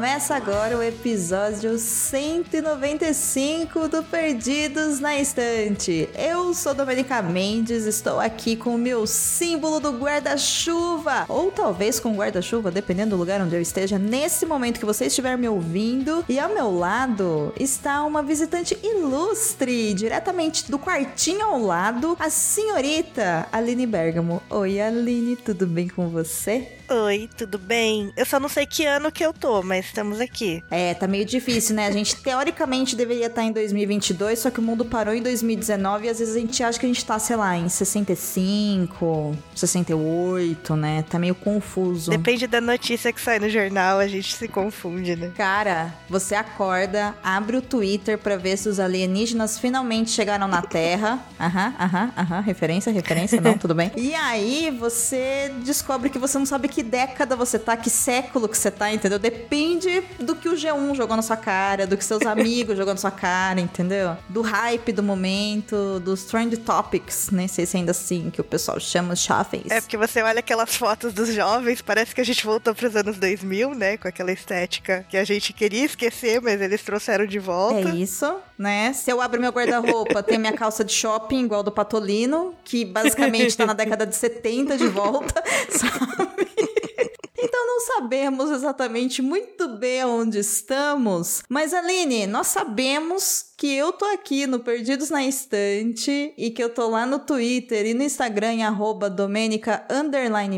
Começa agora o episódio 195 do Perdidos na Estante. Eu sou Domenica Mendes, estou aqui com o meu símbolo do guarda-chuva, ou talvez com guarda-chuva, dependendo do lugar onde eu esteja nesse momento que você estiver me ouvindo. E ao meu lado está uma visitante ilustre, diretamente do quartinho ao lado, a senhorita Aline Bergamo. Oi, Aline, tudo bem com você? Oi, tudo bem? Eu só não sei que ano que eu tô, mas estamos aqui. É, tá meio difícil, né? A gente teoricamente deveria estar em 2022, só que o mundo parou em 2019 e às vezes a gente acha que a gente tá, sei lá, em 65, 68, né? Tá meio confuso. Depende da notícia que sai no jornal, a gente se confunde, né? Cara, você acorda, abre o Twitter pra ver se os alienígenas finalmente chegaram na Terra. Aham, aham, aham. Referência, referência, não, tudo bem. E aí você descobre que você não sabe que que década você tá, que século que você tá, entendeu? Depende do que o G1 jogou na sua cara, do que seus amigos jogou na sua cara, entendeu? Do hype do momento, dos trend topics, nem sei se ainda assim que o pessoal chama os jovens. É porque você olha aquelas fotos dos jovens, parece que a gente voltou pros anos 2000, né? Com aquela estética que a gente queria esquecer, mas eles trouxeram de volta. É isso, né? Se eu abro meu guarda-roupa, tem minha calça de shopping igual do Patolino, que basicamente tá na década de 70 de volta, sabe? Então não sabemos exatamente muito bem onde estamos, mas Aline, nós sabemos que eu tô aqui no Perdidos na Estante e que eu tô lá no Twitter e no Instagram em arroba Domenica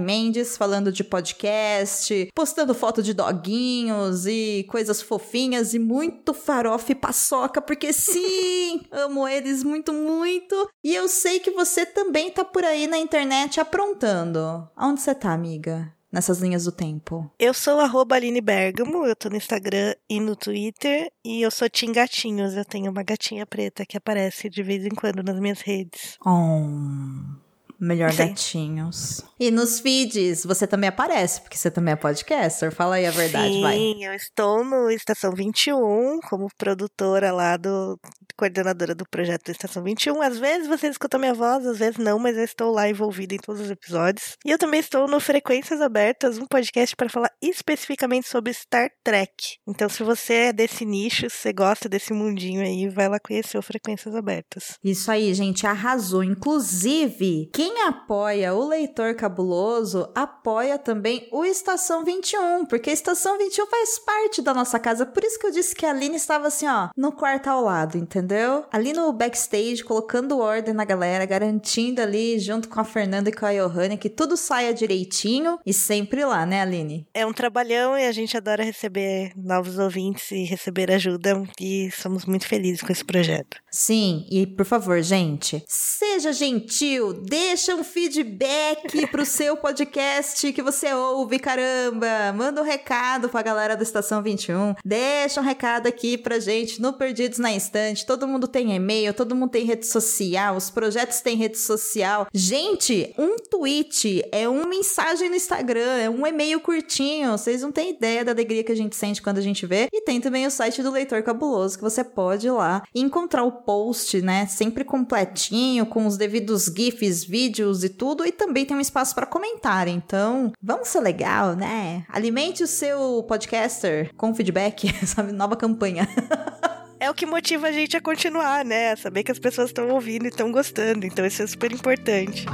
Mendes falando de podcast, postando foto de doguinhos e coisas fofinhas e muito farofa e paçoca, porque sim, amo eles muito, muito. E eu sei que você também tá por aí na internet aprontando. Onde você tá, amiga? Nessas linhas do tempo? Eu sou arroba Aline Bergamo, eu tô no Instagram e no Twitter, e eu sou Tim Gatinhos, eu tenho uma gatinha preta que aparece de vez em quando nas minhas redes. Oh. Melhor Sim. gatinhos. E nos feeds, você também aparece, porque você também é podcaster. Fala aí a verdade, Sim, vai. Sim, eu estou no Estação 21, como produtora lá do. Coordenadora do projeto Estação 21. Às vezes você escuta minha voz, às vezes não, mas eu estou lá envolvida em todos os episódios. E eu também estou no Frequências Abertas, um podcast para falar especificamente sobre Star Trek. Então, se você é desse nicho, se você gosta desse mundinho aí, vai lá conhecer o Frequências Abertas. Isso aí, gente, arrasou. Inclusive, quem apoia o Leitor Cabuloso apoia também o Estação 21, porque a Estação 21 faz parte da nossa casa. Por isso que eu disse que a Aline estava assim, ó, no quarto ao lado, entendeu? Ali no backstage, colocando ordem na galera, garantindo ali, junto com a Fernanda e com a Johanna, que tudo saia direitinho e sempre lá, né, Aline? É um trabalhão e a gente adora receber novos ouvintes e receber ajuda e somos muito felizes com esse projeto. Sim, e por favor, gente, seja gentil, deixa deixa um feedback pro seu podcast que você ouve, caramba. Manda um recado pra galera da Estação 21. Deixa um recado aqui pra gente no Perdidos na Instante. Todo mundo tem e-mail, todo mundo tem rede social, os projetos têm rede social. Gente, um tweet é uma mensagem no Instagram, é um e-mail curtinho. Vocês não têm ideia da alegria que a gente sente quando a gente vê. E tem também o site do Leitor Cabuloso, que você pode ir lá e encontrar o post, né? Sempre completinho, com os devidos GIFs, vídeos e tudo, e também tem um espaço para comentar. Então, vamos ser legal, né? Alimente o seu podcaster com feedback, sabe? Nova campanha. é o que motiva a gente a continuar, né? Saber que as pessoas estão ouvindo e estão gostando. Então, isso é super importante.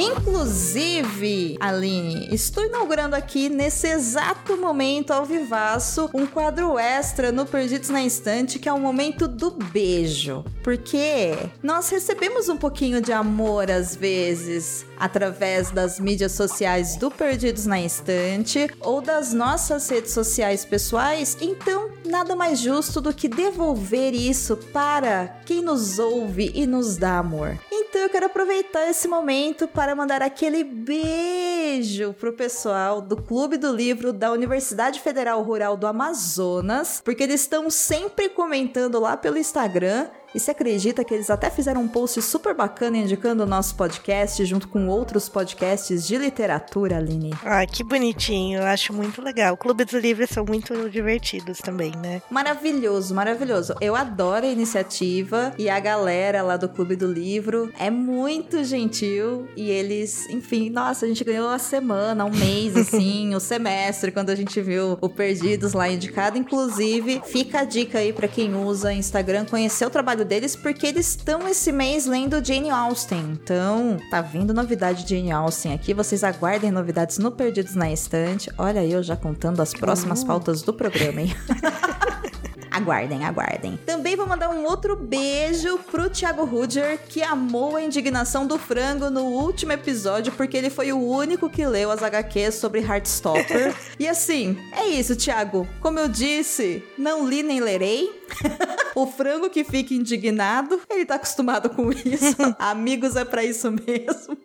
Inclusive, Aline, estou inaugurando aqui nesse exato momento ao vivaço um quadro extra no Perdidos na Instante, que é o momento do beijo. Porque nós recebemos um pouquinho de amor às vezes através das mídias sociais do Perdidos na Instante ou das nossas redes sociais pessoais, então nada mais justo do que devolver isso para quem nos ouve e nos dá amor. Então eu quero aproveitar esse momento para mandar aquele beijo pro pessoal do Clube do Livro da Universidade Federal Rural do Amazonas, porque eles estão sempre comentando lá pelo Instagram E se acredita que eles até fizeram um post super bacana indicando o nosso podcast junto com outros podcasts de literatura, Aline? Ai, que bonitinho. Eu acho muito legal. O Clube dos Livros são muito divertidos também, né? Maravilhoso, maravilhoso. Eu adoro a iniciativa e a galera lá do Clube do Livro é muito gentil e eles, enfim, nossa, a gente ganhou a semana, um mês, assim, o semestre, quando a gente viu o Perdidos lá indicado. Inclusive, fica a dica aí para quem usa Instagram conhecer o trabalho deles, porque eles estão esse mês lendo Jane Austen. Então, tá vindo novidade de Jane Austen aqui. Vocês aguardem novidades no Perdidos na Estante. Olha eu já contando as próximas pautas do programa, hein? Aguardem, aguardem. Também vou mandar um outro beijo pro Thiago Ruger, que amou a indignação do frango no último episódio, porque ele foi o único que leu as HQs sobre Heartstopper. e assim, é isso, Thiago. Como eu disse, não li nem lerei. o frango que fica indignado, ele tá acostumado com isso. Amigos é para isso mesmo.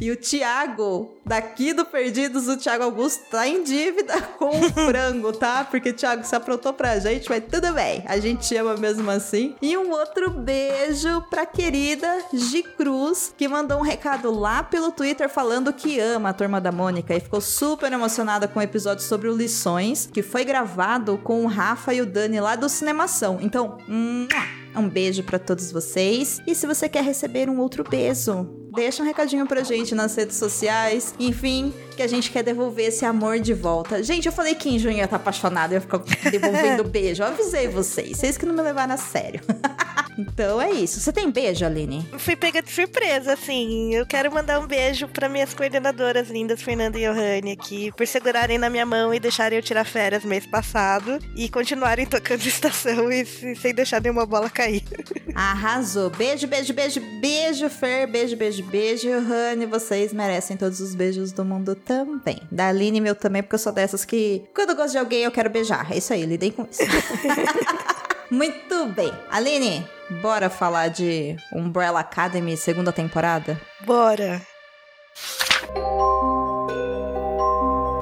E o Thiago, daqui do Perdidos, o Thiago Augusto tá em dívida com o frango, tá? Porque o Thiago se aprontou pra gente, mas tudo bem. A gente ama mesmo assim. E um outro beijo pra querida Gi Cruz, que mandou um recado lá pelo Twitter falando que ama a Turma da Mônica e ficou super emocionada com o episódio sobre o Lições, que foi gravado com o Rafa e o Dani lá do Cinemação. Então, um beijo para todos vocês. E se você quer receber um outro beijo, deixa um recadinho pra gente nas redes sociais. Enfim, que a gente quer devolver esse amor de volta. Gente, eu falei que em junho ia estar apaixonada, eu ia ficar devolvendo beijo. Eu avisei vocês, vocês que não me levaram a sério. então é isso. Você tem beijo, Aline? Fui pega de surpresa, assim. Eu quero mandar um beijo para minhas coordenadoras lindas, Fernanda e Johanny, aqui, por segurarem na minha mão e deixarem eu tirar férias mês passado e continuarem tocando estação e sem deixar nenhuma bola cair. Arrasou. Beijo, beijo, beijo, beijo, Fer. Beijo, beijo, beijo, Johanny. Vocês merecem todos os beijos do mundo também. Da Aline, meu também, porque eu sou dessas que, quando eu gosto de alguém, eu quero beijar. É isso aí, lidem com isso. Muito bem. Aline, bora falar de Umbrella Academy segunda temporada? Bora.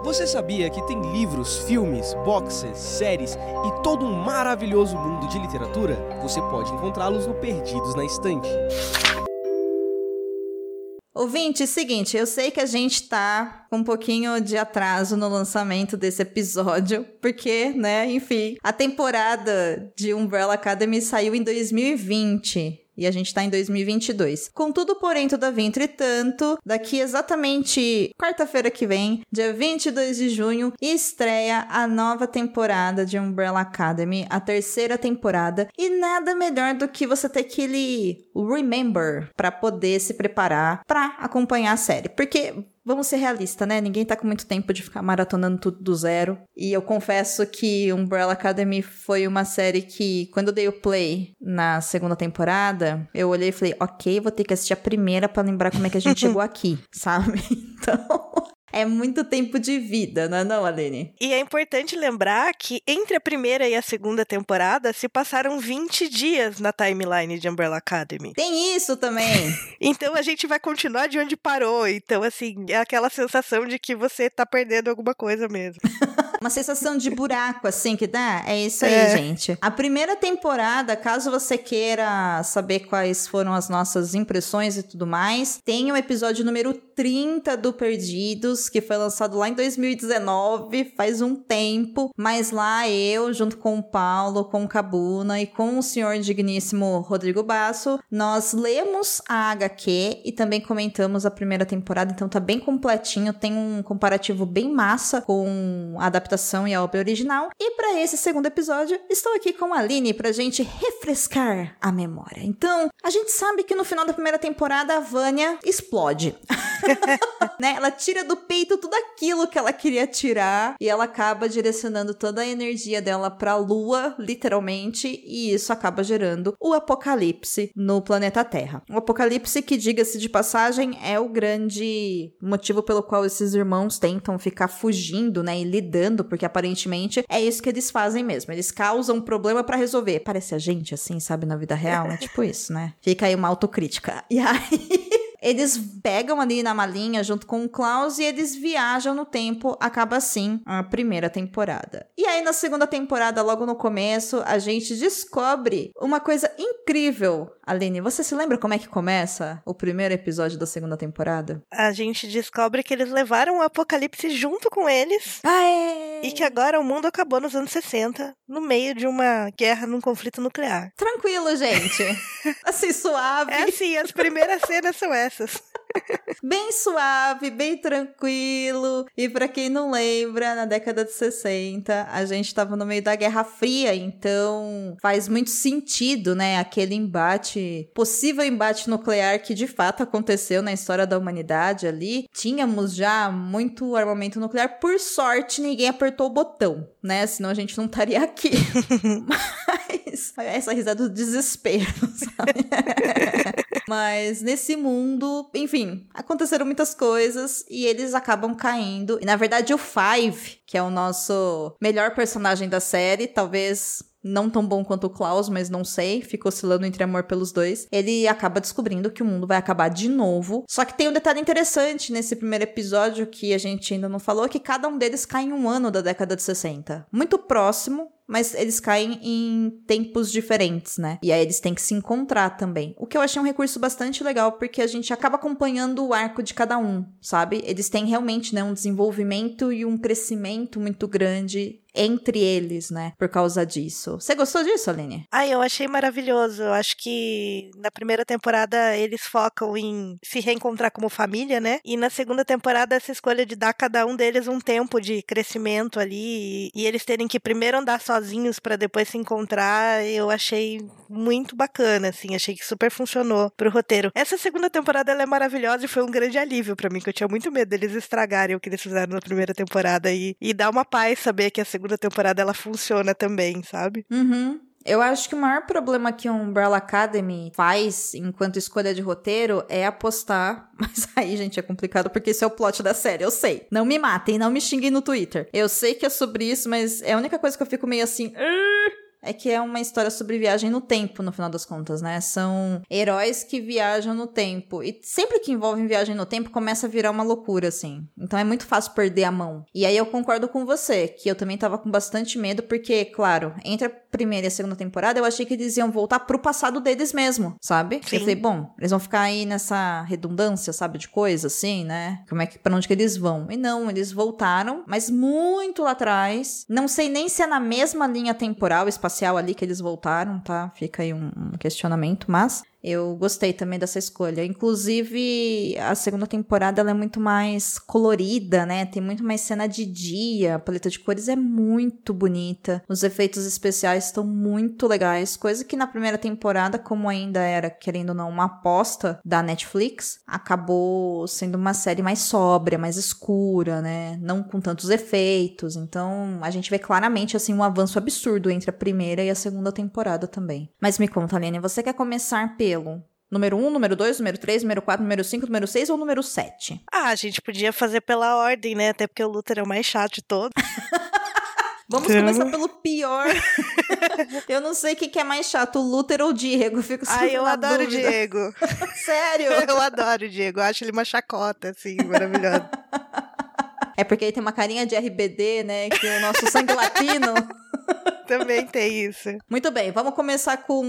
Você sabia que tem livros, filmes, boxes, séries e todo um maravilhoso mundo de literatura? Você pode encontrá-los no Perdidos na Estante. Ouvinte, seguinte, eu sei que a gente tá com um pouquinho de atraso no lançamento desse episódio, porque, né, enfim, a temporada de Umbrella Academy saiu em 2020 e a gente tá em 2022. Contudo, porém, todavia, entretanto, daqui exatamente quarta-feira que vem, dia 22 de junho, estreia a nova temporada de Umbrella Academy, a terceira temporada, e nada melhor do que você ter aquele remember para poder se preparar para acompanhar a série. Porque Vamos ser realistas, né? Ninguém tá com muito tempo de ficar maratonando tudo do zero. E eu confesso que Umbrella Academy foi uma série que, quando eu dei o play na segunda temporada, eu olhei e falei, ok, vou ter que assistir a primeira para lembrar como é que a gente chegou aqui, sabe? Então. É muito tempo de vida, não é não, Aline? E é importante lembrar que entre a primeira e a segunda temporada se passaram 20 dias na timeline de Umbrella Academy. Tem isso também. então a gente vai continuar de onde parou. Então, assim, é aquela sensação de que você tá perdendo alguma coisa mesmo. Uma sensação de buraco, assim, que dá? É isso aí, é. gente. A primeira temporada, caso você queira saber quais foram as nossas impressões e tudo mais, tem o episódio número 30 do Perdidos, que foi lançado lá em 2019, faz um tempo. Mas lá eu, junto com o Paulo, com o Cabuna e com o senhor digníssimo Rodrigo Basso, nós lemos a HQ e também comentamos a primeira temporada, então tá bem completinho, tem um comparativo bem massa com a adaptação e a obra original. E para esse segundo episódio, estou aqui com a Aline pra gente refrescar a memória. Então, a gente sabe que no final da primeira temporada a Vânia explode. né? Ela tira do peito tudo aquilo que ela queria tirar e ela acaba direcionando toda a energia dela pra lua, literalmente, e isso acaba gerando o apocalipse no planeta Terra. O apocalipse que, diga-se de passagem, é o grande motivo pelo qual esses irmãos tentam ficar fugindo, né, e lidando, porque aparentemente é isso que eles fazem mesmo. Eles causam um problema para resolver. Parece a gente assim, sabe, na vida real, é tipo isso, né? Fica aí uma autocrítica. E aí Eles pegam ali na malinha junto com o Klaus e eles viajam no tempo. Acaba assim a primeira temporada. E aí, na segunda temporada, logo no começo, a gente descobre uma coisa incrível. Aline, você se lembra como é que começa o primeiro episódio da segunda temporada? A gente descobre que eles levaram o apocalipse junto com eles. É! E que agora o mundo acabou nos anos 60, no meio de uma guerra num conflito nuclear. Tranquilo, gente. assim, suave. É assim, as primeiras cenas são essas. bem suave, bem tranquilo. E para quem não lembra, na década de 60, a gente estava no meio da Guerra Fria, então faz muito sentido, né, aquele embate, possível embate nuclear que de fato aconteceu na história da humanidade ali. Tínhamos já muito armamento nuclear, por sorte ninguém apertou o botão, né? Senão a gente não estaria aqui. Mas essa risada do desespero, sabe? Mas nesse mundo, enfim, aconteceram muitas coisas e eles acabam caindo. E na verdade, o Five, que é o nosso melhor personagem da série, talvez não tão bom quanto o Klaus, mas não sei, fica oscilando entre amor pelos dois. Ele acaba descobrindo que o mundo vai acabar de novo. Só que tem um detalhe interessante nesse primeiro episódio que a gente ainda não falou, que cada um deles cai em um ano da década de 60. Muito próximo, mas eles caem em tempos diferentes, né? E aí eles têm que se encontrar também. O que eu achei um recurso bastante legal, porque a gente acaba acompanhando o arco de cada um, sabe? Eles têm realmente, né, um desenvolvimento e um crescimento muito grande entre eles, né? Por causa disso. Você gostou disso, Aline? Ah, eu achei maravilhoso. Eu acho que na primeira temporada eles focam em se reencontrar como família, né? E na segunda temporada essa escolha de dar a cada um deles um tempo de crescimento ali e, eles terem que primeiro andar sozinhos para depois se encontrar, eu achei muito bacana, assim. Achei que super funcionou pro roteiro. Essa segunda temporada ela é maravilhosa e foi um grande alívio para mim, que eu tinha muito medo deles estragarem o que eles fizeram na primeira temporada e, e dar uma paz saber que a segunda temporada ela funciona também, sabe? Uhum. Eu acho que o maior problema que um Umbrella Academy faz enquanto escolha de roteiro é apostar. Mas aí, gente, é complicado porque esse é o plot da série, eu sei. Não me matem, não me xinguem no Twitter. Eu sei que é sobre isso, mas é a única coisa que eu fico meio assim é que é uma história sobre viagem no tempo, no final das contas, né? São heróis que viajam no tempo. E sempre que envolvem viagem no tempo, começa a virar uma loucura, assim. Então é muito fácil perder a mão. E aí eu concordo com você, que eu também tava com bastante medo, porque, claro, entre a primeira e a segunda temporada, eu achei que eles iam voltar pro passado deles mesmo, sabe? Sim. Eu falei, bom, eles vão ficar aí nessa redundância, sabe, de coisa, assim, né? Como é que, pra onde que eles vão? E não, eles voltaram, mas muito lá atrás. Não sei nem se é na mesma linha temporal, espacial ali que eles voltaram, tá? Fica aí um questionamento, mas eu gostei também dessa escolha. Inclusive, a segunda temporada ela é muito mais colorida, né? Tem muito mais cena de dia. A paleta de cores é muito bonita. Os efeitos especiais estão muito legais. Coisa que na primeira temporada, como ainda era, querendo ou não, uma aposta da Netflix, acabou sendo uma série mais sóbria, mais escura, né? Não com tantos efeitos. Então, a gente vê claramente, assim, um avanço absurdo entre a primeira e a segunda temporada também. Mas me conta, Aline, você quer começar pelo Número 1, número 2, número 3, número 4, número 5, número 6 ou número 7? Ah, a gente podia fazer pela ordem, né? Até porque o Luther é o mais chato de todos. Vamos então... começar pelo pior. eu não sei o que, que, é mais chato, o Luther ou o Diego. Eu fico Ai, eu adoro dúvida. o Diego. Sério? Eu adoro o Diego. Eu acho ele uma chacota, assim, maravilhoso. É porque ele tem uma carinha de RBD, né? Que o nosso sangue latino. Também tem isso. Muito bem, vamos começar com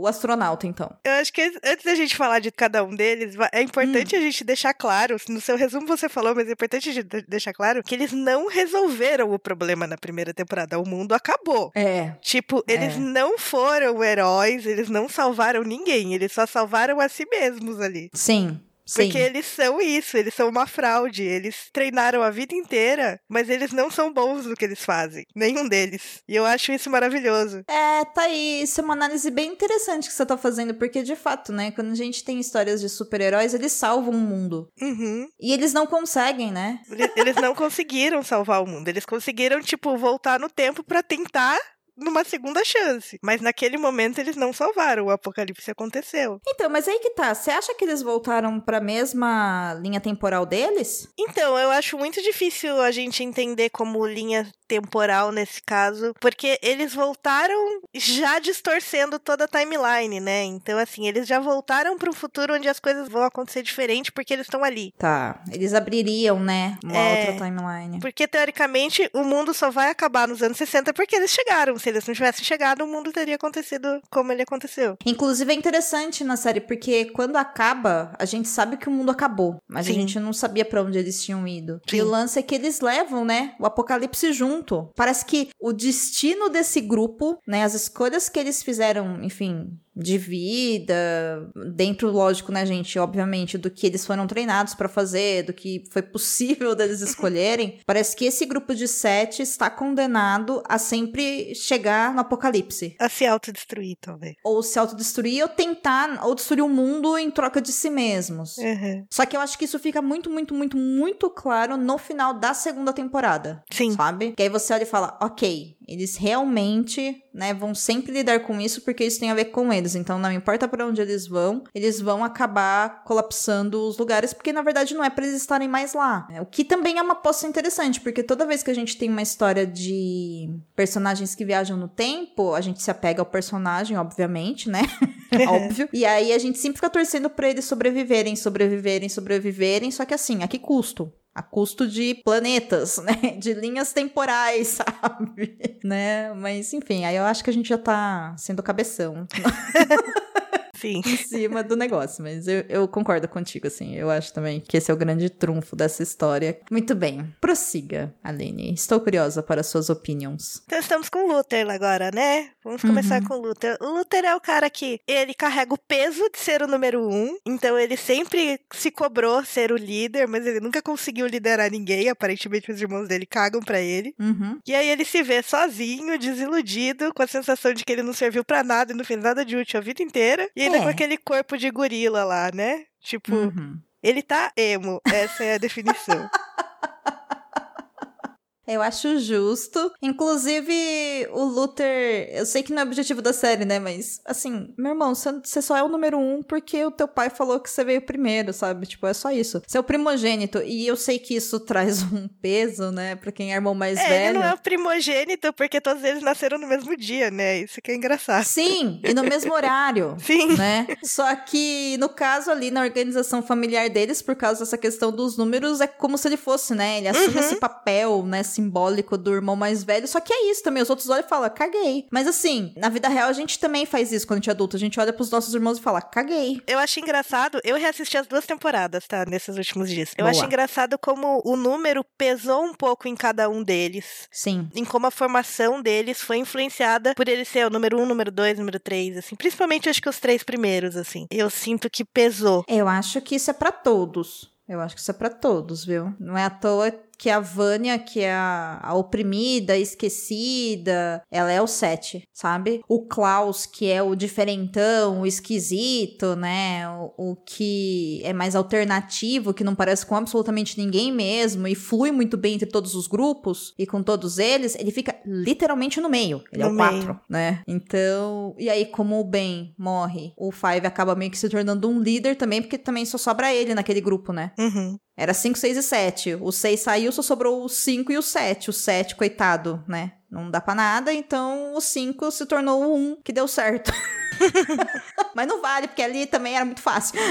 o astronauta, então. Eu acho que antes da gente falar de cada um deles, é importante hum. a gente deixar claro, no seu resumo você falou, mas é importante a gente deixar claro que eles não resolveram o problema na primeira temporada. O mundo acabou. É. Tipo, eles é. não foram heróis, eles não salvaram ninguém, eles só salvaram a si mesmos ali. Sim. Porque Sim. eles são isso, eles são uma fraude. Eles treinaram a vida inteira, mas eles não são bons no que eles fazem. Nenhum deles. E eu acho isso maravilhoso. É, tá aí. Isso é uma análise bem interessante que você tá fazendo, porque de fato, né, quando a gente tem histórias de super-heróis, eles salvam o mundo. Uhum. E eles não conseguem, né? Eles não conseguiram salvar o mundo. Eles conseguiram, tipo, voltar no tempo para tentar numa segunda chance. Mas naquele momento eles não salvaram, o apocalipse aconteceu. Então, mas aí que tá. Você acha que eles voltaram pra mesma linha temporal deles? Então, eu acho muito difícil a gente entender como linha temporal nesse caso, porque eles voltaram já distorcendo toda a timeline, né? Então, assim, eles já voltaram para um futuro onde as coisas vão acontecer diferente porque eles estão ali. Tá, eles abririam, né, uma É. outra timeline. Porque, teoricamente, o mundo só vai acabar nos anos 60 porque eles chegaram. Se eles não tivessem chegado, o mundo teria acontecido como ele aconteceu. Inclusive é interessante na série, porque quando acaba, a gente sabe que o mundo acabou, mas a Sim. gente não sabia pra onde eles tinham ido. Sim. E o lance é que eles levam, né, o apocalipse junto. Parece que o destino desse grupo, né, as escolhas que eles fizeram, enfim, de vida, dentro, lógico, né, gente, obviamente, do que eles foram treinados pra fazer, do que foi possível deles escolherem, parece que esse grupo de sete está condenado a sempre chegar no apocalipse A se autodestruir, talvez. ou se autodestruir ou tentar ou destruir o mundo em troca de si mesmos. Uhum. Só que eu acho que isso fica muito, muito, muito, muito claro no final da segunda temporada. Sim. Sabe? Que aí você olha e fala, ok, eles realmente, né, vão sempre lidar com isso porque isso tem a ver com eles. Então não importa pra onde eles vão, eles vão acabar colapsando os lugares, porque na verdade não é pra eles estarem mais lá. O que também é uma poça interessante, porque toda vez que a gente tem uma história de personagens que viajam no tempo, a gente se apega ao personagem, obviamente, né? Óbvio. E aí a gente sempre fica torcendo pra eles sobreviverem, sobreviverem, sobreviverem, só que assim, a que custo? A custo de planetas, né? De linhas temporais, sabe? Né? Mas enfim, aí eu acho que a gente já tá sendo cabeção Sim. em cima do negócio. Mas eu, eu concordo contigo, assim. Eu acho também que esse é o grande trunfo dessa história. Muito bem. Prossiga, Aline. Estou curiosa para suas opinions. Então estamos com o Luther agora, né? Vamos começar Uhum. com o Luther. O Luther é o cara que ele carrega o peso de ser o número um, então ele sempre se cobrou ser o líder, mas ele nunca conseguiu liderar ninguém. Aparentemente os irmãos dele cagam pra ele. Uhum. E aí ele se vê sozinho, desiludido, com a sensação de que ele não serviu pra nada e não fez nada de útil a vida inteira. E ainda É. com aquele corpo de gorila lá, né? Tipo, Uhum. ele tá emo. Essa é a definição. Eu acho justo. Inclusive, o Luther. Eu sei que não é o objetivo da série, né? Mas, assim, meu irmão, você você só é o número um porque o teu pai falou que você veio primeiro, sabe? Tipo, é só isso. Você é o primogênito. E eu sei que isso traz um peso, né? Pra quem é irmão mais é, velho. ele não é o primogênito porque todos eles nasceram no mesmo dia, né? Isso que é engraçado. Sim, e no mesmo horário. Sim. né? Só que no caso ali na organização familiar deles, por causa dessa questão dos números, é como se ele fosse, né? Ele assume Uhum. esse papel, né, simbólico do irmão mais velho. Só que é isso também. Os outros olham e falam, caguei. Mas assim, na vida real a gente também faz isso quando a gente é adulto. A gente olha pros nossos irmãos e fala, caguei. Eu acho engraçado, eu reassisti as duas temporadas, tá? Nesses últimos dias. Eu Boa. acho engraçado como o número pesou um pouco em cada um deles. Sim. Em como a formação deles foi influenciada por ele ser o número um, número dois, número três, assim. Principalmente, acho que os três primeiros, assim. Eu sinto que pesou. Eu acho que isso é pra todos. Eu acho que isso é pra todos, viu? Não é à toa que a Vânia, que é a, a oprimida, esquecida, ela é o 7, sabe? O Klaus, que é o diferentão, o esquisito, né? O, o que é mais alternativo, que não parece com absolutamente ninguém mesmo e flui muito bem entre todos os grupos e com todos eles, ele fica literalmente no meio. Ele é No o meio. 4, né? Então, e aí, como o Ben morre, o Five acaba meio que se tornando um líder também, porque também só sobra ele naquele grupo, né? Uhum. Era 5, 6 e 7. O 6 saiu, só sobrou o 5 e o 7. O 7, coitado, né? Não dá pra nada, então o 5 se tornou o 1, que deu certo. Mas não vale, porque ali também era muito fácil.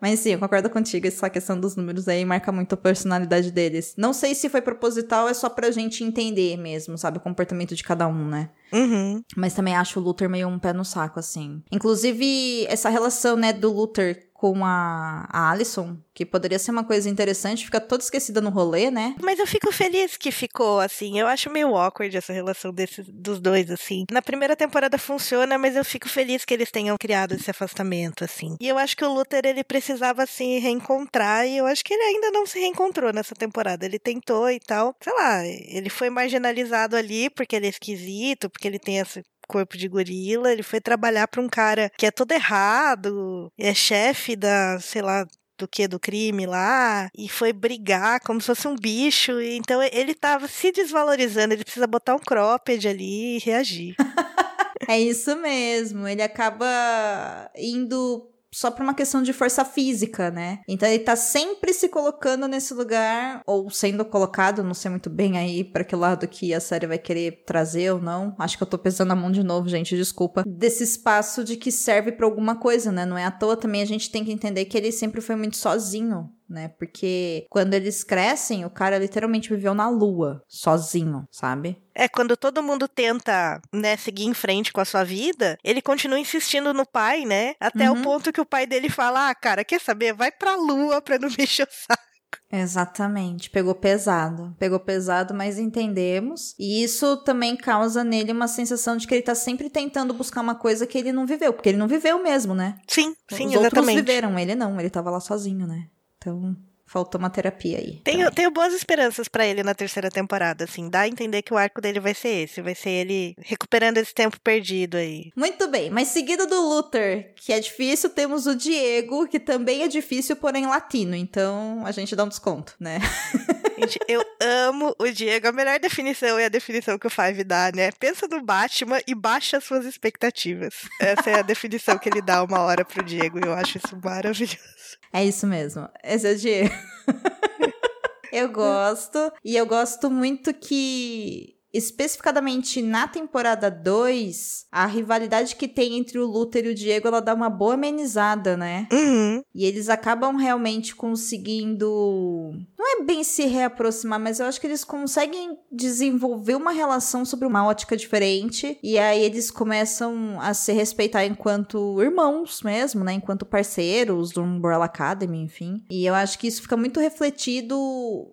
Mas sim, eu concordo contigo. Essa questão dos números aí marca muito a personalidade deles. Não sei se foi proposital, é só pra gente entender mesmo, sabe? O comportamento de cada um, né? Uhum. Mas também acho o Luther meio um pé no saco, assim. Inclusive, essa relação, né, do Luther com a, a Alison, que poderia ser uma coisa interessante, fica toda esquecida no rolê, né? Mas eu fico feliz que ficou assim. Eu acho meio awkward essa relação desses, dos dois, assim. Na primeira temporada funciona, mas eu fico feliz que eles tenham criado esse afastamento, assim. E eu acho que o Luther, ele precisava se reencontrar, e eu acho que ele ainda não se reencontrou nessa temporada. Ele tentou e tal. Sei lá, ele foi marginalizado ali porque ele é esquisito, porque ele tem esse corpo de gorila. Ele foi trabalhar pra um cara que é todo errado, é chefe da, sei lá, do que do crime lá e foi brigar como se fosse um bicho. Então ele tava se desvalorizando, ele precisa botar um cropped ali e reagir. é isso mesmo, ele acaba indo só por uma questão de força física, né? Então ele tá sempre se colocando nesse lugar, ou sendo colocado, não sei muito bem aí para que lado que a série vai querer trazer ou não. Acho que eu tô pesando a mão de novo, gente, desculpa. Desse espaço de que serve para alguma coisa, né? Não é à toa também a gente tem que entender que ele sempre foi muito sozinho né? Porque quando eles crescem, o cara literalmente viveu na lua, sozinho, sabe? É, quando todo mundo tenta, né, seguir em frente com a sua vida, ele continua insistindo no pai, né? Até uhum. o ponto que o pai dele fala: "Ah, cara, quer saber? Vai pra lua pra não mexer o saco". Exatamente, pegou pesado. Pegou pesado, mas entendemos. E isso também causa nele uma sensação de que ele tá sempre tentando buscar uma coisa que ele não viveu, porque ele não viveu mesmo, né? Sim, sim, Os exatamente. outros viveram, ele não, ele tava lá sozinho, né? Então, faltou uma terapia aí. Tenho, tenho boas esperanças para ele na terceira temporada, assim. Dá a entender que o arco dele vai ser esse. Vai ser ele recuperando esse tempo perdido aí. Muito bem, mas seguido do Luther, que é difícil, temos o Diego, que também é difícil, porém latino. Então, a gente dá um desconto, né? Gente, eu amo o Diego. A melhor definição é a definição que o Five dá, né? Pensa no Batman e baixa as suas expectativas. Essa é a definição que ele dá uma hora pro Diego. E eu acho isso maravilhoso. É isso mesmo. Esse é o Diego. eu gosto. E eu gosto muito que especificadamente na temporada 2, a rivalidade que tem entre o Luther e o Diego, ela dá uma boa amenizada, né? Uhum. E eles acabam realmente conseguindo. Não é bem se reaproximar, mas eu acho que eles conseguem desenvolver uma relação sobre uma ótica diferente. E aí eles começam a se respeitar enquanto irmãos mesmo, né? Enquanto parceiros do Umbrella Academy, enfim. E eu acho que isso fica muito refletido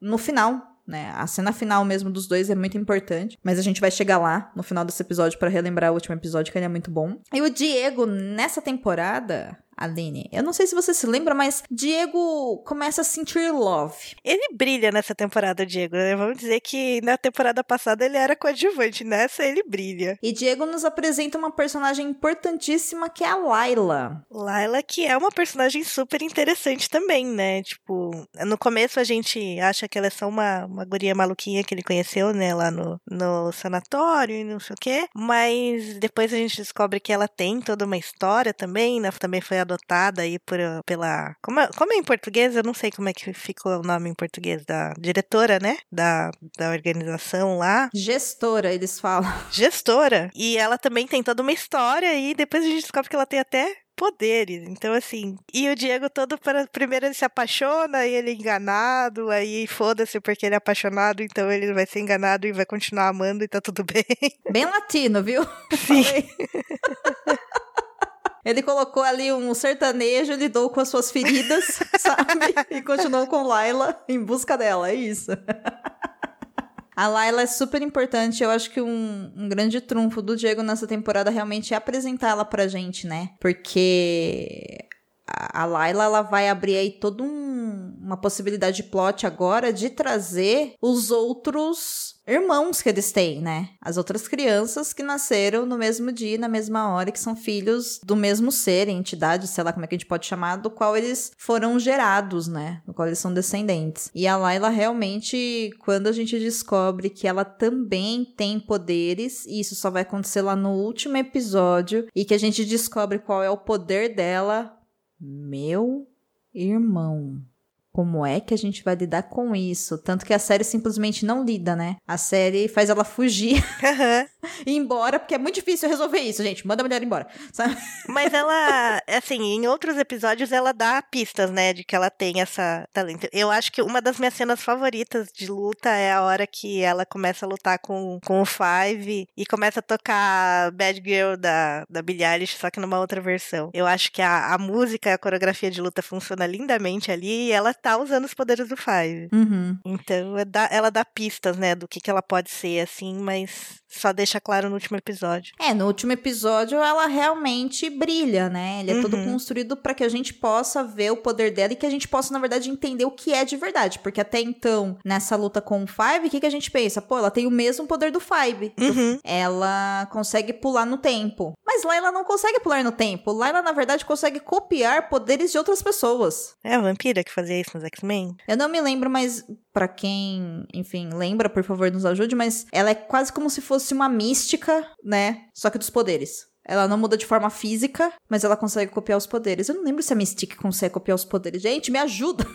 no final né? A cena final mesmo dos dois é muito importante, mas a gente vai chegar lá no final desse episódio para relembrar o último episódio que ele é muito bom. E o Diego nessa temporada, Aline. Eu não sei se você se lembra, mas Diego começa a sentir love. Ele brilha nessa temporada, Diego. Né? Vamos dizer que na temporada passada ele era coadjuvante, nessa ele brilha. E Diego nos apresenta uma personagem importantíssima que é a Laila. Laila, que é uma personagem super interessante também, né? Tipo, no começo a gente acha que ela é só uma, uma guria maluquinha que ele conheceu, né, lá no, no sanatório e não sei o quê. Mas depois a gente descobre que ela tem toda uma história também, né? Também foi adotada aí por, pela. Como é, como é em português? Eu não sei como é que ficou o nome em português. Da diretora, né? Da, da organização lá. Gestora, eles falam. Gestora. E ela também tem toda uma história e depois a gente descobre que ela tem até poderes. Então, assim, e o Diego todo para primeiro ele se apaixona e ele é enganado, aí foda-se porque ele é apaixonado, então ele vai ser enganado e vai continuar amando e tá tudo bem. Bem latino, viu? Sim. Ele colocou ali um sertanejo, lidou com as suas feridas, sabe? E continuou com Laila em busca dela, é isso. A Laila é super importante. Eu acho que um, um, grande trunfo do Diego nessa temporada realmente é apresentar ela pra gente, né? Porque a, a Laila ela vai abrir aí toda um, uma possibilidade de plot agora de trazer os outros irmãos que eles têm, né? As outras crianças que nasceram no mesmo dia, na mesma hora, que são filhos do mesmo ser, entidade, sei lá como é que a gente pode chamar, do qual eles foram gerados, né? Do qual eles são descendentes. E a Layla realmente, quando a gente descobre que ela também tem poderes, e isso só vai acontecer lá no último episódio, e que a gente descobre qual é o poder dela, meu irmão como é que a gente vai lidar com isso? Tanto que a série simplesmente não lida, né? A série faz ela fugir ir embora, porque é muito difícil resolver isso, gente. Manda a mulher embora, sabe? Mas ela, assim, em outros episódios ela dá pistas, né, de que ela tem essa talento. Eu acho que uma das minhas cenas favoritas de luta é a hora que ela começa a lutar com, com o Five e começa a tocar Bad Girl da, da Billie Eilish, só que numa outra versão. Eu acho que a, a música e a coreografia de luta funciona lindamente ali e ela tá usando os poderes do Five. Uhum. Então, é ela dá pistas, né, do que, que ela pode ser, assim, mas só deixa deixa claro no último episódio. É, no último episódio ela realmente brilha, né? Ele é todo Uhum. construído para que a gente possa ver o poder dela e que a gente possa, na verdade, entender o que é de verdade. Porque até então, nessa luta com o Five, o que, que a gente pensa? Pô, ela tem o mesmo poder do Five. Uhum. Ela consegue pular no tempo. Mas lá ela não consegue pular no tempo. Lá ela, na verdade, consegue copiar poderes de outras pessoas. É a vampira que fazia isso nos X-Men? Eu não me lembro, mas pra quem, enfim, lembra, por favor, nos ajude, mas ela é quase como se fosse uma mística, né? Só que dos poderes. Ela não muda de forma física, mas ela consegue copiar os poderes. Eu não lembro se a Mystique consegue copiar os poderes. Gente, me ajuda!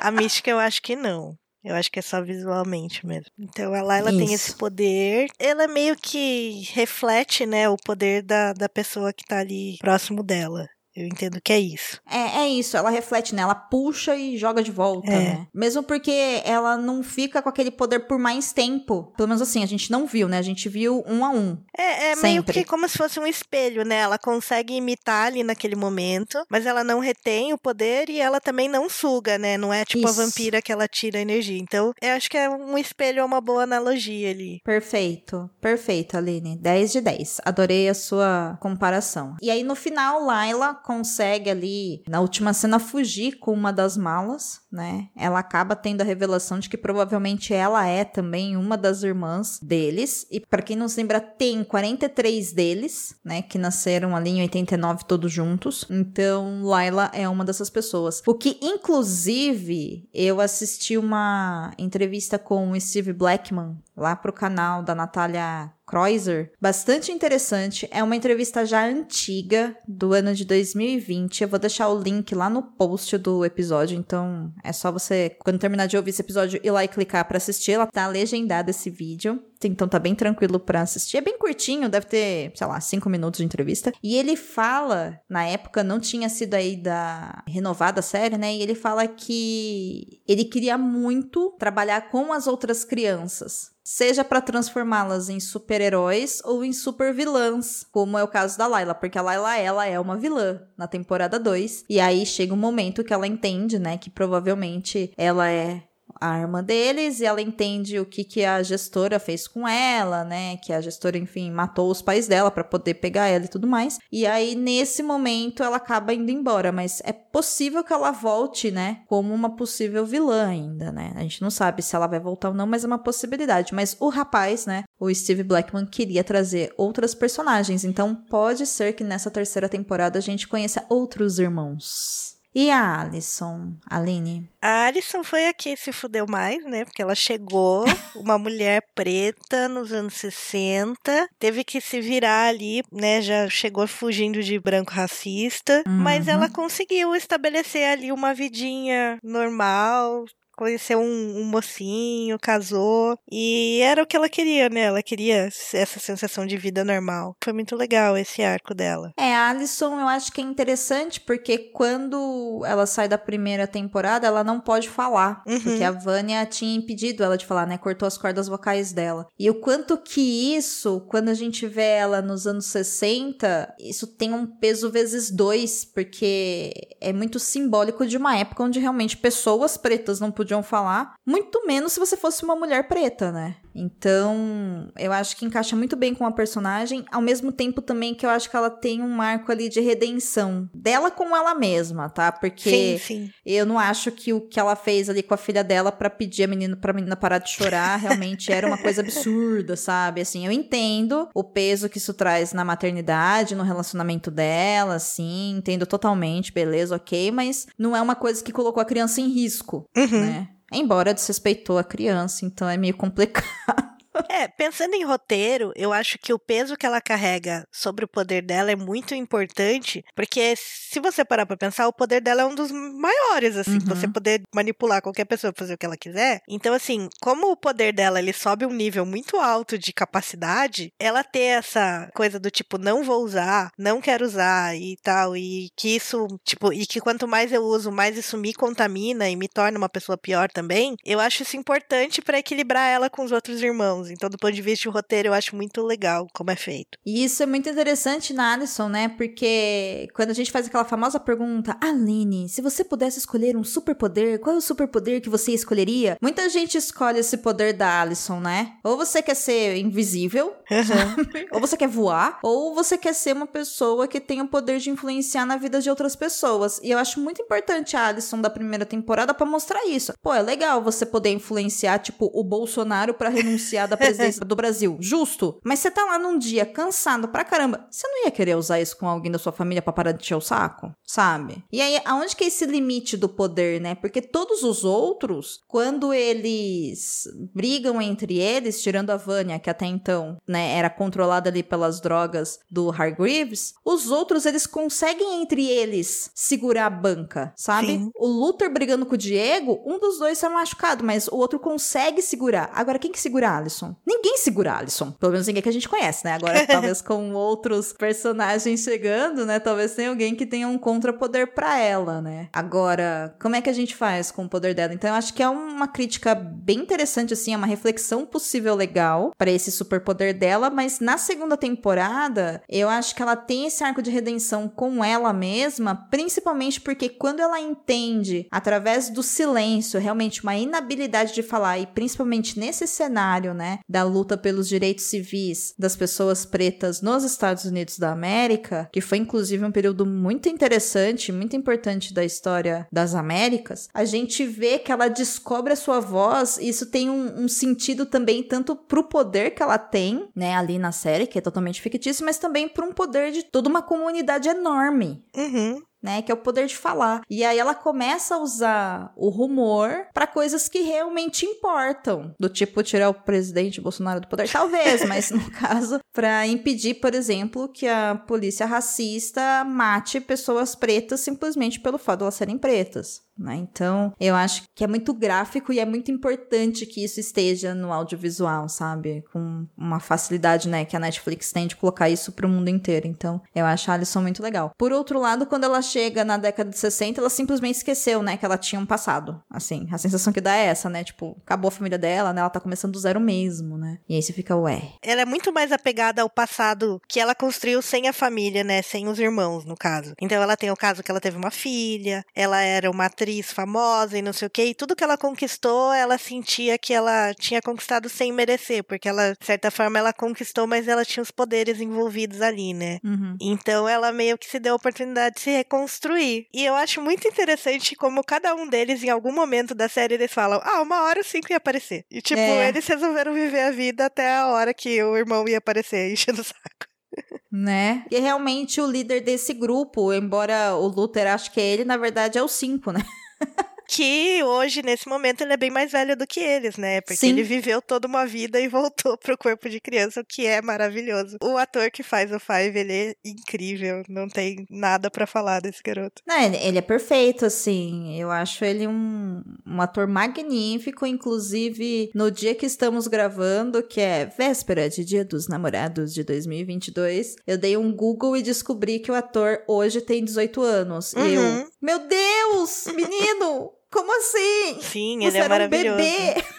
A mística eu acho que não. Eu acho que é só visualmente mesmo. Então a Layla tem esse poder. Ela meio que reflete, né, o poder da, da pessoa que tá ali próximo dela. Eu entendo que é isso. É, é isso, ela reflete, né? Ela puxa e joga de volta, É. né? Mesmo porque ela não fica com aquele poder por mais tempo. Pelo menos assim, a gente não viu, né? A gente viu um a um. É, é meio Sempre. que como se fosse um espelho, né? Ela consegue imitar ali naquele momento, mas ela não retém o poder e ela também não suga, né? Não é tipo Isso. a vampira que ela tira energia. Então, eu acho que é um espelho, é uma boa analogia ali. Perfeito, perfeito, Aline. 10 de 10. Adorei a sua comparação. E aí, no final, Layla consegue ali, na última cena, fugir com uma das malas, né? Ela acaba tendo a revelação de que provavelmente ela é também uma das irmãs deles. E pra quem não se lembra, tem 43 deles, né? Que nasceram ali em 89 todos juntos. Então, Layla é uma dessas pessoas. O que, inclusive, eu assisti uma entrevista com o Steve Blackman lá pro canal da Natália Kreuzer, bastante interessante. É uma entrevista já antiga, do ano de 2020. Eu vou deixar o link lá no post do episódio, então é só você, quando terminar de ouvir esse episódio, ir lá e clicar pra assistir. Ela tá legendada esse vídeo. Então tá bem tranquilo pra assistir. É bem curtinho, deve ter, sei lá, cinco minutos de entrevista. E ele fala, na época não tinha sido aí da renovada a série, né? E ele fala que ele queria muito trabalhar com as outras crianças. Seja pra transformá-las em super-heróis ou em super-vilãs, como é o caso da Layla, porque a Layla ela é uma vilã na temporada 2. E aí chega um momento que ela entende, né, que provavelmente ela é a arma deles e ela entende o que, que a gestora fez com ela, né? Que a gestora, enfim, matou os pais dela pra poder pegar ela e tudo mais. E aí, nesse momento, ela acaba indo embora, mas é possível que ela volte, né? Como uma possível vilã ainda, né? A gente não sabe se ela vai voltar ou não, mas é uma possibilidade. Mas o rapaz, né? O Steve Blackman queria trazer outras personagens, então pode ser que nessa terceira temporada a gente conheça outros irmãos. E a Alison, Aline? A Alison foi a que se fudeu mais, né? Porque ela chegou, uma mulher preta nos anos 60, teve que se virar ali, né? Já chegou fugindo de branco racista, mas Uhum. ela conseguiu estabelecer ali uma vidinha normal. Conheceu um, um mocinho, casou, e era o que ela queria, né? Ela queria essa sensação de vida normal. Foi muito legal esse arco dela. É, a Alison eu acho que é interessante porque quando ela sai da primeira temporada, ela não pode falar. Uhum. Porque a Vânia tinha impedido ela de falar, né? Cortou as cordas vocais dela. E o quanto que isso, quando a gente vê ela nos anos 60, isso tem um peso vezes dois, porque é muito simbólico de uma época onde realmente pessoas pretas não podiam falar, muito menos se você fosse uma mulher preta, né? Então, eu acho que encaixa muito bem com a personagem, ao mesmo tempo também que eu acho que ela tem um marco ali de redenção dela com ela mesma, tá? Porque Sim, sim. eu não acho que o que ela fez ali com a filha dela pra pedir a menina pra menina parar de chorar realmente era uma coisa absurda, sabe? Assim, eu entendo o peso que isso traz na maternidade, no relacionamento dela, assim, entendo totalmente, beleza, ok, mas não é uma coisa que colocou a criança em risco, Uhum. né? Embora desrespeitou a criança, então é meio complicado. É, pensando em roteiro, eu acho que o peso que ela carrega sobre o poder dela é muito importante, porque se você parar pra pensar, o poder dela é um dos maiores, assim, Uhum. você poder manipular qualquer pessoa pra fazer o que ela quiser. Então, assim, como o poder dela ele sobe um nível muito alto de capacidade, ela ter essa coisa do tipo, não vou usar, não quero usar e tal, e que isso, tipo, e que quanto mais eu uso, mais isso me contamina e me torna uma pessoa pior também, eu acho isso importante pra equilibrar ela com os outros irmãos. Então, do ponto de vista de roteiro, eu acho muito legal como é feito. E isso é muito interessante na Alison, né? Porque quando a gente faz aquela famosa pergunta, Aline, se você pudesse escolher um superpoder, qual é o superpoder que você escolheria? Muita gente escolhe esse poder da Alison, né? Ou você quer ser invisível, ou você quer voar, ou você quer ser uma pessoa que tem o poder de influenciar na vida de outras pessoas. E eu acho muito importante a Alison da primeira temporada para mostrar isso. Pô, é legal você poder influenciar, tipo, o Bolsonaro para renunciar da presidência do Brasil. Justo. Mas você tá lá num dia cansado pra caramba. Você não ia querer usar isso com alguém da sua família pra parar de encher o saco? Sabe? E aí, aonde que é esse limite do poder, né? Porque todos os outros, quando eles brigam entre eles, tirando a Vânia, que até então, né, era controlada ali pelas drogas do Hargreaves, os outros, eles conseguem entre eles segurar a banca, sabe? Sim. O Luther brigando com o Diego, um dos dois tá machucado, mas o outro consegue segurar. Agora, quem que segura a Alison? Ninguém segura a Alison. Pelo menos ninguém que a gente conhece, né? Agora, talvez com outros personagens chegando, né? Talvez tenha alguém que tenha um contrapoder pra ela, né? Agora, como é que a gente faz com o poder dela? Então, eu acho que é uma crítica bem interessante, assim, é uma reflexão possível legal pra esse superpoder dela, mas na segunda temporada, eu acho que ela tem esse arco de redenção com ela mesma, principalmente porque quando ela entende, através do silêncio, realmente uma inabilidade de falar, e principalmente nesse cenário, né, da luta pelos direitos civis das pessoas pretas nos Estados Unidos da América, que foi inclusive um período muito interessante, muito importante da história das Américas, a gente vê que ela descobre a sua voz, e isso tem um, um sentido também tanto pro poder que ela tem, né, ali na série, que é totalmente fictício, mas também por um poder de toda uma comunidade enorme Uhum. Né, que é o poder de falar. E aí ela começa a usar o rumor para coisas que realmente importam, do tipo tirar o presidente Bolsonaro do poder, talvez, mas no caso para impedir, por exemplo, que a polícia racista mate pessoas pretas simplesmente pelo fato de elas serem pretas. Né? Então, eu acho que é muito gráfico e é muito importante que isso esteja no audiovisual, sabe? Com uma facilidade, né, que a Netflix tem de colocar isso pro mundo inteiro. Então, eu acho a Alison muito legal. Por outro lado, quando ela chega na década de 60, ela simplesmente esqueceu, né, que ela tinha um passado. Assim, a sensação que dá é essa, né? Tipo, acabou a família dela, né? Ela tá começando do zero mesmo, né? E aí você fica, ué. Ela é muito mais apegada ao passado que ela construiu sem a família, né? Sem os irmãos, no caso. Então ela tem o caso que ela teve uma filha, ela era uma atriz famosa e não sei o quê, e tudo que ela conquistou, ela sentia que ela tinha conquistado sem merecer, porque ela, de certa forma, ela conquistou, mas ela tinha os poderes envolvidos ali, né? Uhum. Então ela meio que se deu a oportunidade de se reconstruir. E eu acho muito interessante como cada um deles, em algum momento da série, eles falam: Ah, uma hora o cinco ia aparecer. E tipo, É. eles resolveram viver a vida até a hora que o irmão ia aparecer, enchendo o saco. Né? E realmente o líder desse grupo, embora o Luther ache que é ele, na verdade é o 5, né? Que hoje, nesse momento, ele é bem mais velho do que eles, né? Porque Sim. ele viveu toda uma vida e voltou pro corpo de criança, o que é maravilhoso. O ator que faz o Five, ele é incrível. Não tem nada pra falar desse garoto. Não, ele, é perfeito, assim. Eu acho ele um, um ator magnífico. Inclusive, no dia que estamos gravando, que é véspera de Dia dos Namorados de 2022, eu dei um Google e descobri que o ator hoje tem 18 anos. E eu, Uhum. meu Deus, menino! Como assim? Sim, Você ele é era um maravilhoso. bebê!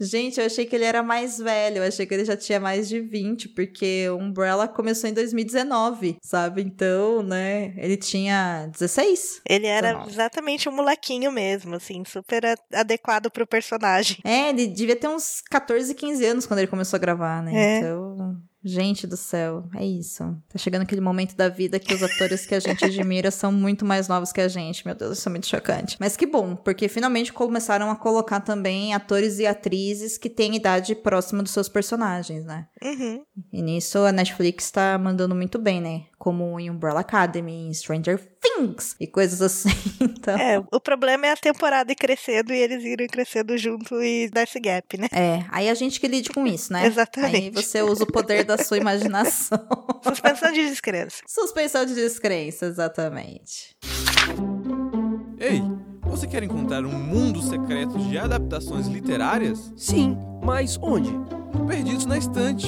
Gente, eu achei que ele era mais velho, eu achei que ele já tinha mais de 20, porque o Umbrella começou em 2019, sabe? Então, né, ele tinha 16. Ele era 19. exatamente um molequinho mesmo, assim, super adequado pro personagem. É, ele devia ter uns 14, 15 anos quando ele começou a gravar, né? É. Então, gente do céu, é isso. Tá chegando aquele momento da vida que os atores que a gente admira são muito mais novos que a gente. Meu Deus, isso é muito chocante. Mas que bom, porque finalmente começaram a colocar também atores e atrizes que têm idade próxima dos seus personagens, né? Uhum. E nisso a Netflix tá mandando muito bem, né? Como em Umbrella Academy, em Stranger Things e coisas assim. Então. É, o problema é a temporada ir crescendo e eles irem crescendo junto e dar esse gap, né? É, aí a gente que lide com isso, né? Exatamente. Aí você usa o poder da sua imaginação. Suspensão de descrença. Suspensão de descrença, exatamente. Ei, você quer encontrar um mundo secreto de adaptações literárias? Sim, mas onde? Perdidos na estante.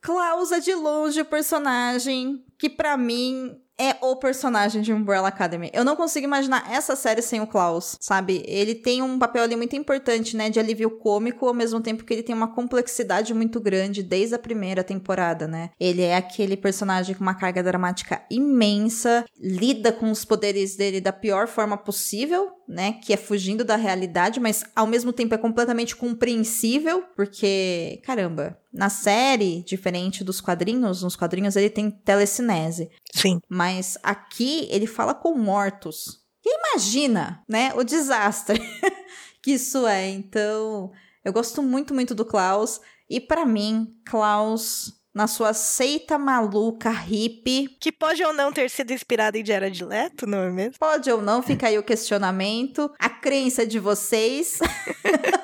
Klaus é de longe o personagem que pra mim é o personagem de Umbrella Academy. Eu não consigo imaginar essa série sem o Klaus, sabe? Ele tem um papel ali muito importante, né, de alívio cômico, ao mesmo tempo que ele tem uma complexidade muito grande desde a primeira temporada, né? Ele é aquele personagem com uma carga dramática imensa, lida com os poderes dele da pior forma possível, né, que é fugindo da realidade, mas ao mesmo tempo é completamente compreensível, porque, caramba, na série, diferente dos quadrinhos, nos quadrinhos ele tem telecinese. Sim. Mas aqui ele fala com mortos. E imagina, né, o desastre que isso é. Então, eu gosto muito, muito do Klaus. E para mim, Klaus, na sua seita maluca hippie, Que pode ou não ter sido inspirado em Jared Leto, não é mesmo? pode ou não, fica aí o questionamento, a crença de vocês.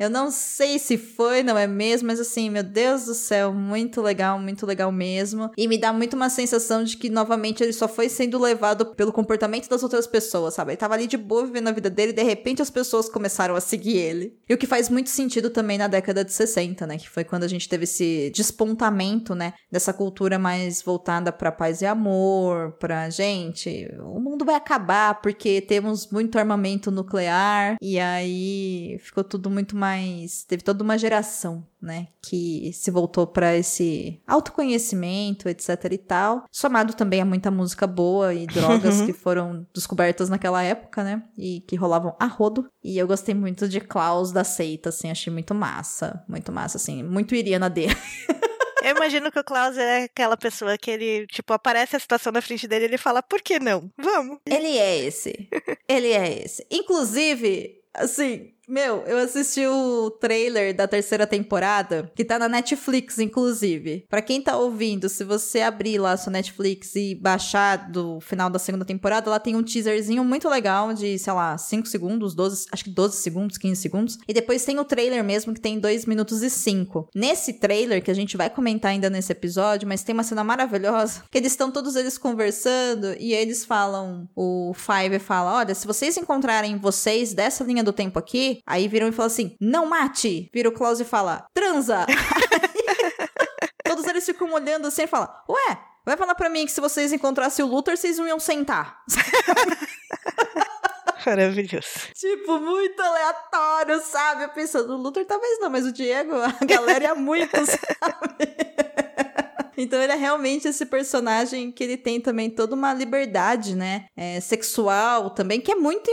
Eu não sei se foi, não é mesmo, mas assim, meu Deus do céu, muito legal, muito legal mesmo. E me dá muito uma sensação de que, novamente, ele só foi sendo levado pelo comportamento das outras pessoas, sabe? Ele tava ali de boa vivendo a vida dele e de repente as pessoas começaram a seguir ele. E o que faz muito sentido também na década de 60, né? Que foi quando a gente teve esse despontamento, né? Dessa cultura mais voltada pra paz e amor, pra gente, o mundo vai acabar porque temos muito armamento nuclear e aí ficou tudo muito mais. Teve toda uma geração, né? Que se voltou pra esse autoconhecimento, etc e tal. Somado também a muita música boa e drogas que foram descobertas naquela época, né? E que rolavam a rodo. E eu gostei muito de Klaus da seita, assim, achei muito massa. Muito massa, assim. Muito iria na dele. Eu imagino que o Klaus é aquela pessoa que ele, tipo, aparece a situação na frente dele e ele fala, por que não? Vamos. Ele é esse. Ele é esse. Inclusive, assim, meu, eu assisti o trailer da terceira temporada, que tá na Netflix, inclusive. Pra quem tá ouvindo, se você abrir lá a sua Netflix e baixar do final da segunda temporada, ela tem um teaserzinho muito legal de, sei lá, 5 segundos, 12, acho que 12 segundos, 15 segundos. E depois tem o trailer mesmo, que tem 2 minutos e 5. Nesse trailer, que a gente vai comentar ainda nesse episódio, mas tem uma cena maravilhosa, que eles estão todos eles conversando e eles falam, o Five fala, olha, se vocês encontrarem vocês dessa linha do tempo aqui, aí viram e falam assim, não mate! Vira o Klaus e fala, transa! todos eles ficam olhando assim e falam, ué, vai falar pra mim que se vocês encontrassem o Luthor, vocês não iam sentar. Maravilhoso. Tipo, muito aleatório, sabe? Eu pensando, o Luthor talvez não, mas o Diego, a galera ia muito, sabe? Então ele é realmente esse personagem que ele tem também toda uma liberdade, né? É, sexual também, que é muito.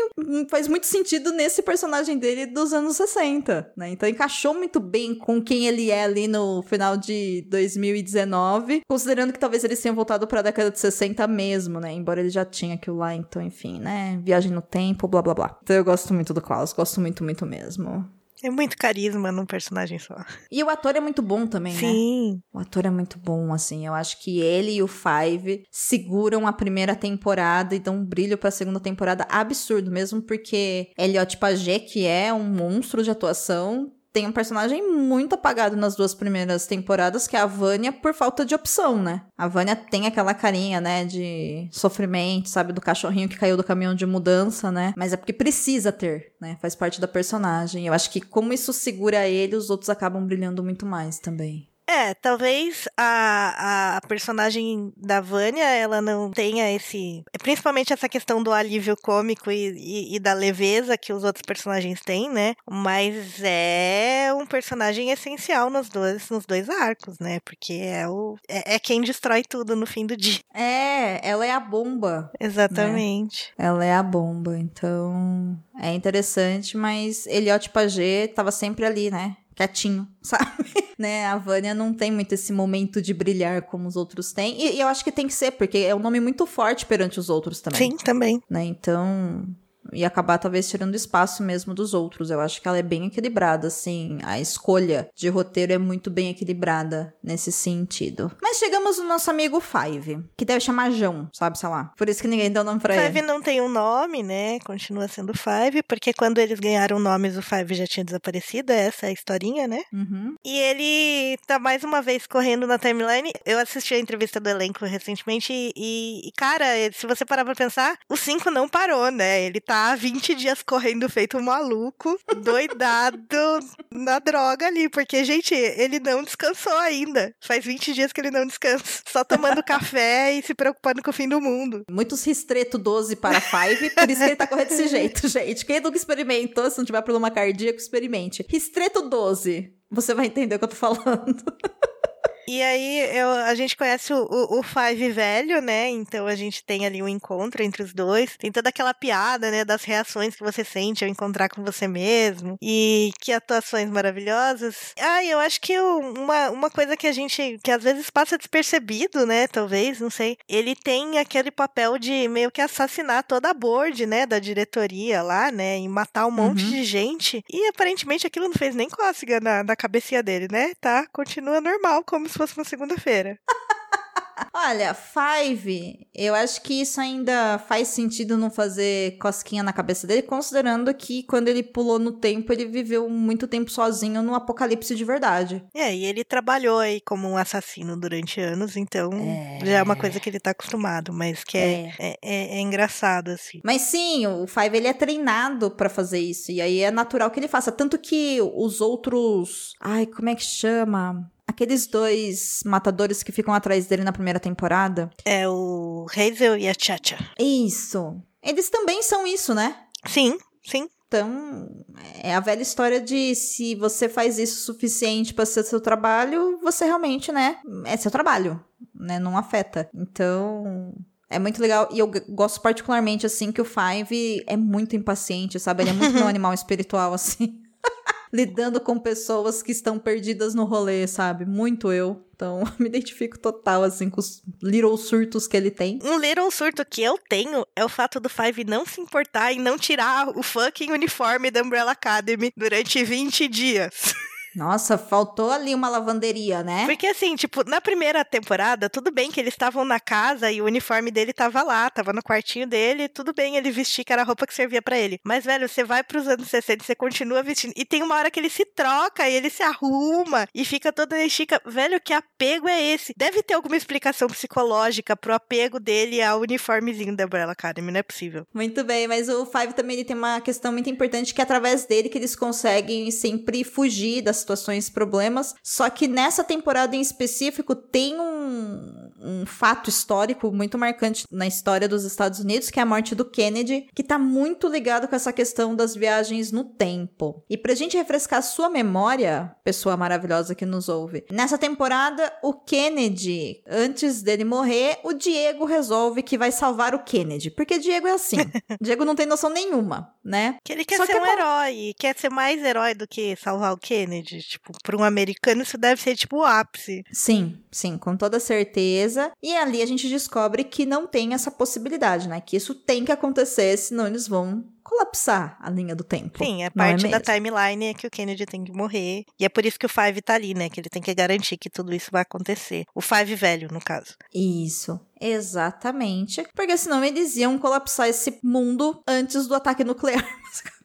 faz muito sentido nesse personagem dele dos anos 60, né? Então encaixou muito bem com quem ele é ali no final de 2019, considerando que talvez eles tenham voltado pra década de 60 mesmo, né? Embora ele já tinha aquilo lá, então, enfim, né? Viagem no tempo, blá blá blá. Então eu gosto muito do Klaus, gosto muito, muito mesmo. É muito carisma num personagem só. E o ator é muito bom também, né? Sim. O ator é muito bom, assim. Eu acho que ele e o Five seguram a primeira temporada e dão um brilho pra segunda temporada absurdo, mesmo porque Elliot Pagé, que é um monstro de atuação, tem um personagem muito apagado nas duas primeiras temporadas, que é a Vânia, por falta de opção, né? A Vânia tem aquela carinha, né, de sofrimento, sabe, do cachorrinho que caiu do caminhão de mudança, né? Mas é porque precisa ter, né? Faz parte da personagem. Eu acho que como isso segura ele, os outros acabam brilhando muito mais também. É, talvez a, a personagem da Vânia, ela não tenha esse. Principalmente essa questão do alívio cômico e, e, e da leveza que os outros personagens têm, né? Mas é um personagem essencial nos dois, nos dois arcos, né? Porque é, o, é, é quem destrói tudo no fim do dia. É, ela é a bomba. Exatamente. Ela é a bomba, então é interessante, mas Elliot Pagé tava sempre ali, né? Quietinho, sabe? né? A Vânia não tem muito esse momento de brilhar como os outros têm. E, e eu acho que tem que ser, porque é um nome muito forte perante os outros também. Sim, também. Né? Então, e acabar talvez tirando espaço mesmo dos outros. Eu acho que ela é bem equilibrada, assim. A escolha de roteiro é muito bem equilibrada nesse sentido. Mas chegamos no nosso amigo Five, que deve chamar João, sabe, sei lá. Por isso que ninguém deu nome pra Five ele. não tem um nome, né? Continua sendo Five, porque quando eles ganharam nomes, o Five já tinha desaparecido. Essa é a historinha, né? Uhum. E ele tá mais uma vez correndo na timeline. Eu assisti a entrevista do elenco recentemente e, e, cara, se você parar pra pensar, o 5 não parou, né? Ele tá tá 20 dias correndo feito um maluco, doidado na droga ali, porque, gente, ele não descansou ainda. Faz 20 dias que ele não descansa, só tomando café e se preocupando com o fim do mundo. Muitos ristreto 12 para 5, por isso que ele tá correndo desse jeito, gente. Quem nunca experimentou, se não tiver problema cardíaco, experimente. Ristreto 12. Você vai entender o que eu tô falando. E aí eu, a gente conhece o, o, o, Five velho, né? Então a gente tem ali um encontro entre os dois. Tem toda aquela piada, né? Das reações que você sente ao encontrar com você mesmo. E que atuações maravilhosas. Ah, eu acho que uma, uma coisa que a gente, que às vezes passa despercebido, né? Talvez, não sei. Ele tem aquele papel de meio que assassinar toda a board, né? Da diretoria lá, né? E matar um monte uhum. de gente. E aparentemente aquilo não fez nem cócega na, na cabecinha dele, né? Tá? Continua normal, como se se fosse uma segunda-feira. Olha, Five, eu acho que isso ainda faz sentido não fazer cosquinha na cabeça dele, considerando que quando ele pulou no tempo, ele viveu muito tempo sozinho no apocalipse de verdade. É, e ele trabalhou aí como um assassino durante anos, então é... já é uma coisa que ele tá acostumado, mas que é, é. é, é engraçado, assim. Mas sim, o Five ele é treinado para fazer isso, e aí é natural que ele faça. Tanto que os outros. Ai, como é que chama? Aqueles dois matadores que ficam atrás dele na primeira temporada. É o Hazel e a Chacha. Isso. Eles também são isso, né? Sim, sim. Então, é a velha história de se você faz isso o suficiente para ser seu trabalho, você realmente, né, é seu trabalho, né, não afeta. Então, é muito legal e eu gosto particularmente assim que o Five é muito impaciente, sabe? Ele é muito meu animal espiritual assim lidando com pessoas que estão perdidas no rolê, sabe? Muito eu. Então, me identifico total, assim, com os little surtos que ele tem. Um little surto que eu tenho é o fato do Five não se importar em não tirar o fucking uniforme da Umbrella Academy durante 20 dias. Nossa, faltou ali uma lavanderia, né? Porque assim, tipo, na primeira temporada, tudo bem que eles estavam na casa e o uniforme dele tava lá, tava no quartinho dele, tudo bem ele vestir que era a roupa que servia para ele. Mas, velho, você vai pros anos 60 e você continua vestindo. E tem uma hora que ele se troca e ele se arruma e fica todo chica. Velho, que apego é esse? Deve ter alguma explicação psicológica pro apego dele ao uniformezinho da Umbrella Academy, não é possível. Muito bem, mas o Five também ele tem uma questão muito importante que é através dele que eles conseguem sempre fugir das situações, problemas. Só que nessa temporada em específico tem um, um fato histórico muito marcante na história dos Estados Unidos, que é a morte do Kennedy, que tá muito ligado com essa questão das viagens no tempo. E pra gente refrescar a sua memória, pessoa maravilhosa que nos ouve, nessa temporada, o Kennedy, antes dele morrer, o Diego resolve que vai salvar o Kennedy. Porque Diego é assim. Diego não tem noção nenhuma, né? Que ele quer Só ser que um é... herói, quer ser mais herói do que salvar o Kennedy tipo, para um americano isso deve ser tipo o ápice. Sim, sim, com toda certeza. E ali a gente descobre que não tem essa possibilidade, né? Que isso tem que acontecer, senão eles vão colapsar a linha do tempo. Sim, é parte é da timeline é que o Kennedy tem que morrer. E é por isso que o Five tá ali, né? Que ele tem que garantir que tudo isso vai acontecer. O Five velho, no caso. Isso. Exatamente. Porque senão eles iam colapsar esse mundo antes do ataque nuclear,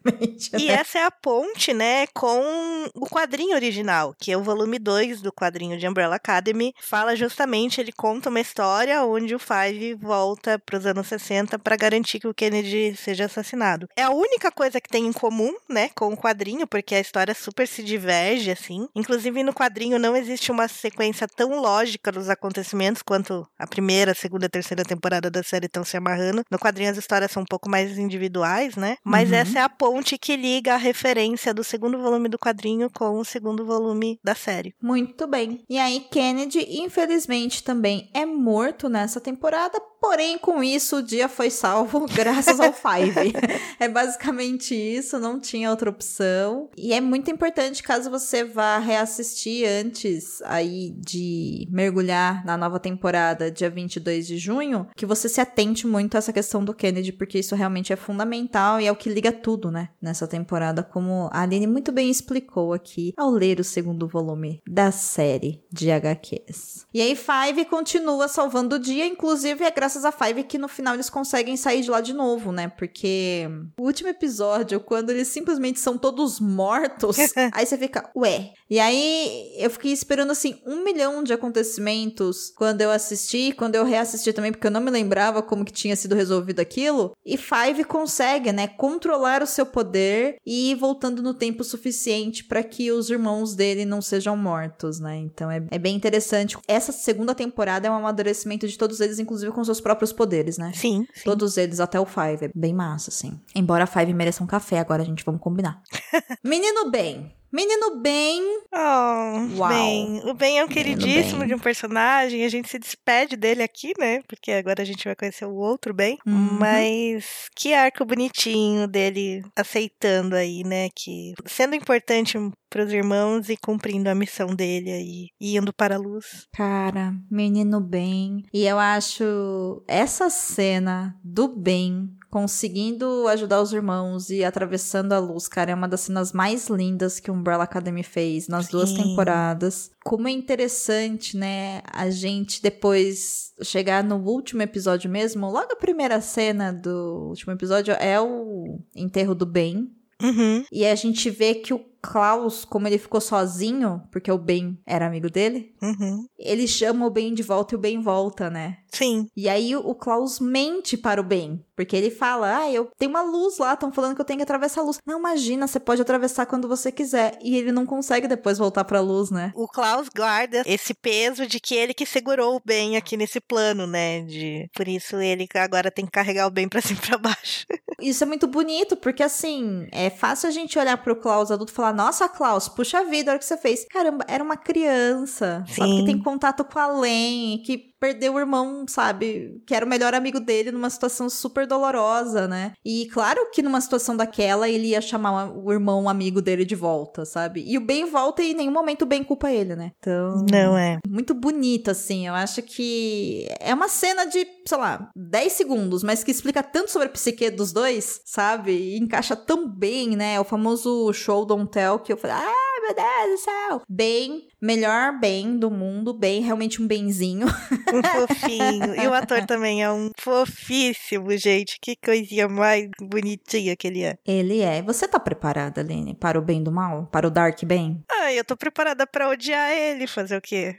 E né? essa é a ponte, né, com o quadrinho original, que é o volume 2 do quadrinho de Umbrella Academy. Fala justamente, ele conta uma história onde o Five volta para os anos 60 para garantir que o Kennedy seja assassinado. É a única coisa que tem em comum, né, com o quadrinho, porque a história super se diverge, assim. Inclusive, no quadrinho não existe uma sequência tão lógica dos acontecimentos quanto a primeira, segunda e terceira temporada da série estão se amarrando. No quadrinho as histórias são um pouco mais individuais, né? Mas uhum. essa é a ponte ponte que liga a referência do segundo volume do quadrinho com o segundo volume da série. Muito bem. E aí, Kennedy, infelizmente, também é morto nessa temporada, porém, com isso, o dia foi salvo graças ao Five. é basicamente isso, não tinha outra opção. E é muito importante, caso você vá reassistir antes aí de mergulhar na nova temporada, dia 22 de junho, que você se atente muito a essa questão do Kennedy, porque isso realmente é fundamental e é o que liga tudo, né? Né? Nessa temporada, como a Aline muito bem explicou aqui ao ler o segundo volume da série de HQs. E aí, Five continua salvando o dia, inclusive é graças a Five que no final eles conseguem sair de lá de novo, né? Porque o último episódio, quando eles simplesmente são todos mortos, aí você fica, ué. E aí eu fiquei esperando assim um milhão de acontecimentos quando eu assisti, quando eu reassisti também, porque eu não me lembrava como que tinha sido resolvido aquilo. E Five consegue, né, controlar o seu poder e voltando no tempo suficiente para que os irmãos dele não sejam mortos, né? Então é, é bem interessante. Essa segunda temporada é um amadurecimento de todos eles, inclusive com seus próprios poderes, né? Sim, sim. Todos eles, até o Five. É bem massa, assim. Embora a Five mereça um café, agora a gente vamos combinar. Menino bem. Menino bem. Oh, Uau. bem. O Ben é um queridíssimo Ben. de um personagem. A gente se despede dele aqui, né? Porque agora a gente vai conhecer o outro Ben. Uhum. Mas que arco bonitinho dele aceitando aí, né? Que sendo importante pros irmãos e cumprindo a missão dele aí, e indo para a luz. Cara, menino bem. E eu acho essa cena do bem conseguindo ajudar os irmãos e atravessando a luz, cara, é uma das cenas mais lindas que o Umbrella Academy fez nas duas Sim. temporadas. Como é interessante, né, a gente depois chegar no último episódio mesmo, logo a primeira cena do último episódio é o enterro do Ben, Uhum. e a gente vê que o Klaus, como ele ficou sozinho, porque o Ben era amigo dele, Uhum. ele chama o Ben de volta e o Ben volta, né? Sim. E aí o Klaus mente para o Ben, porque ele fala: "Ah, eu tenho uma luz lá, estão falando que eu tenho que atravessar a luz". Não, imagina, você pode atravessar quando você quiser. E ele não consegue depois voltar para a luz, né? O Klaus guarda esse peso de que ele que segurou o Ben aqui nesse plano, né? De por isso ele agora tem que carregar o Ben pra cima e pra baixo. Isso é muito bonito, porque assim, é fácil a gente olhar pro Klaus adulto e falar: "Nossa, Klaus, puxa vida, olha o que você fez". Caramba, era uma criança, sabe Sim. que tem contato com a Len, que perdeu o irmão, sabe, que era o melhor amigo dele numa situação super dolorosa, né? E claro que numa situação daquela ele ia chamar o irmão amigo dele de volta, sabe? E o Ben volta e em nenhum momento o Ben culpa ele, né? Então, Não é. muito bonito, assim. Eu acho que é uma cena de, sei lá, 10 segundos, mas que explica tanto sobre a psique dos dois, sabe? E encaixa tão bem, né? O famoso show don't tell que eu falei, ai meu Deus do céu. Bem, melhor bem do mundo, bem, realmente um benzinho. Um fofinho. e o ator também é um fofíssimo, gente. Que coisinha mais bonitinha que ele é. Ele é. Você tá preparada, Aline, para o bem do mal? Para o dark bem? Ai, eu tô preparada pra odiar ele. Fazer o quê?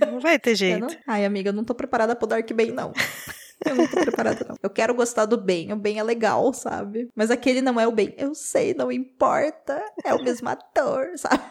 Não vai ter jeito. não- Ai, amiga, eu não tô preparada pro dark bem, não. Eu não tô preparada, não. Eu quero gostar do bem. O bem é legal, sabe? Mas aquele não é o bem. Eu sei, não importa. É o mesmo ator, sabe?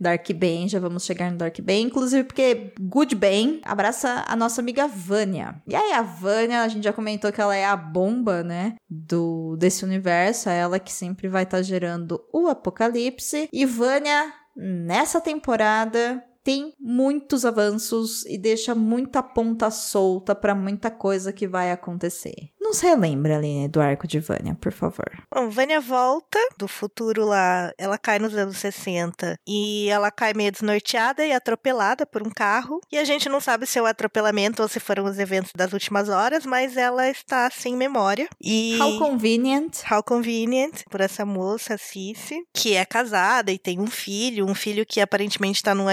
Dark Ben, já vamos chegar no Dark Ben, inclusive porque Good Ben abraça a nossa amiga Vânia. E aí a Vânia, a gente já comentou que ela é a bomba, né, do desse universo, é ela que sempre vai estar gerando o apocalipse. E Vânia nessa temporada tem muitos avanços e deixa muita ponta solta pra muita coisa que vai acontecer. Nos relembra, Aline, do arco de Vânia, por favor. Bom, Vânia volta do futuro lá. Ela cai nos anos 60 e ela cai meio desnorteada e atropelada por um carro. E a gente não sabe se é o atropelamento ou se foram os eventos das últimas horas, mas ela está sem memória. E. How convenient. How convenient por essa moça, Cici, que é casada e tem um filho, um filho que aparentemente está num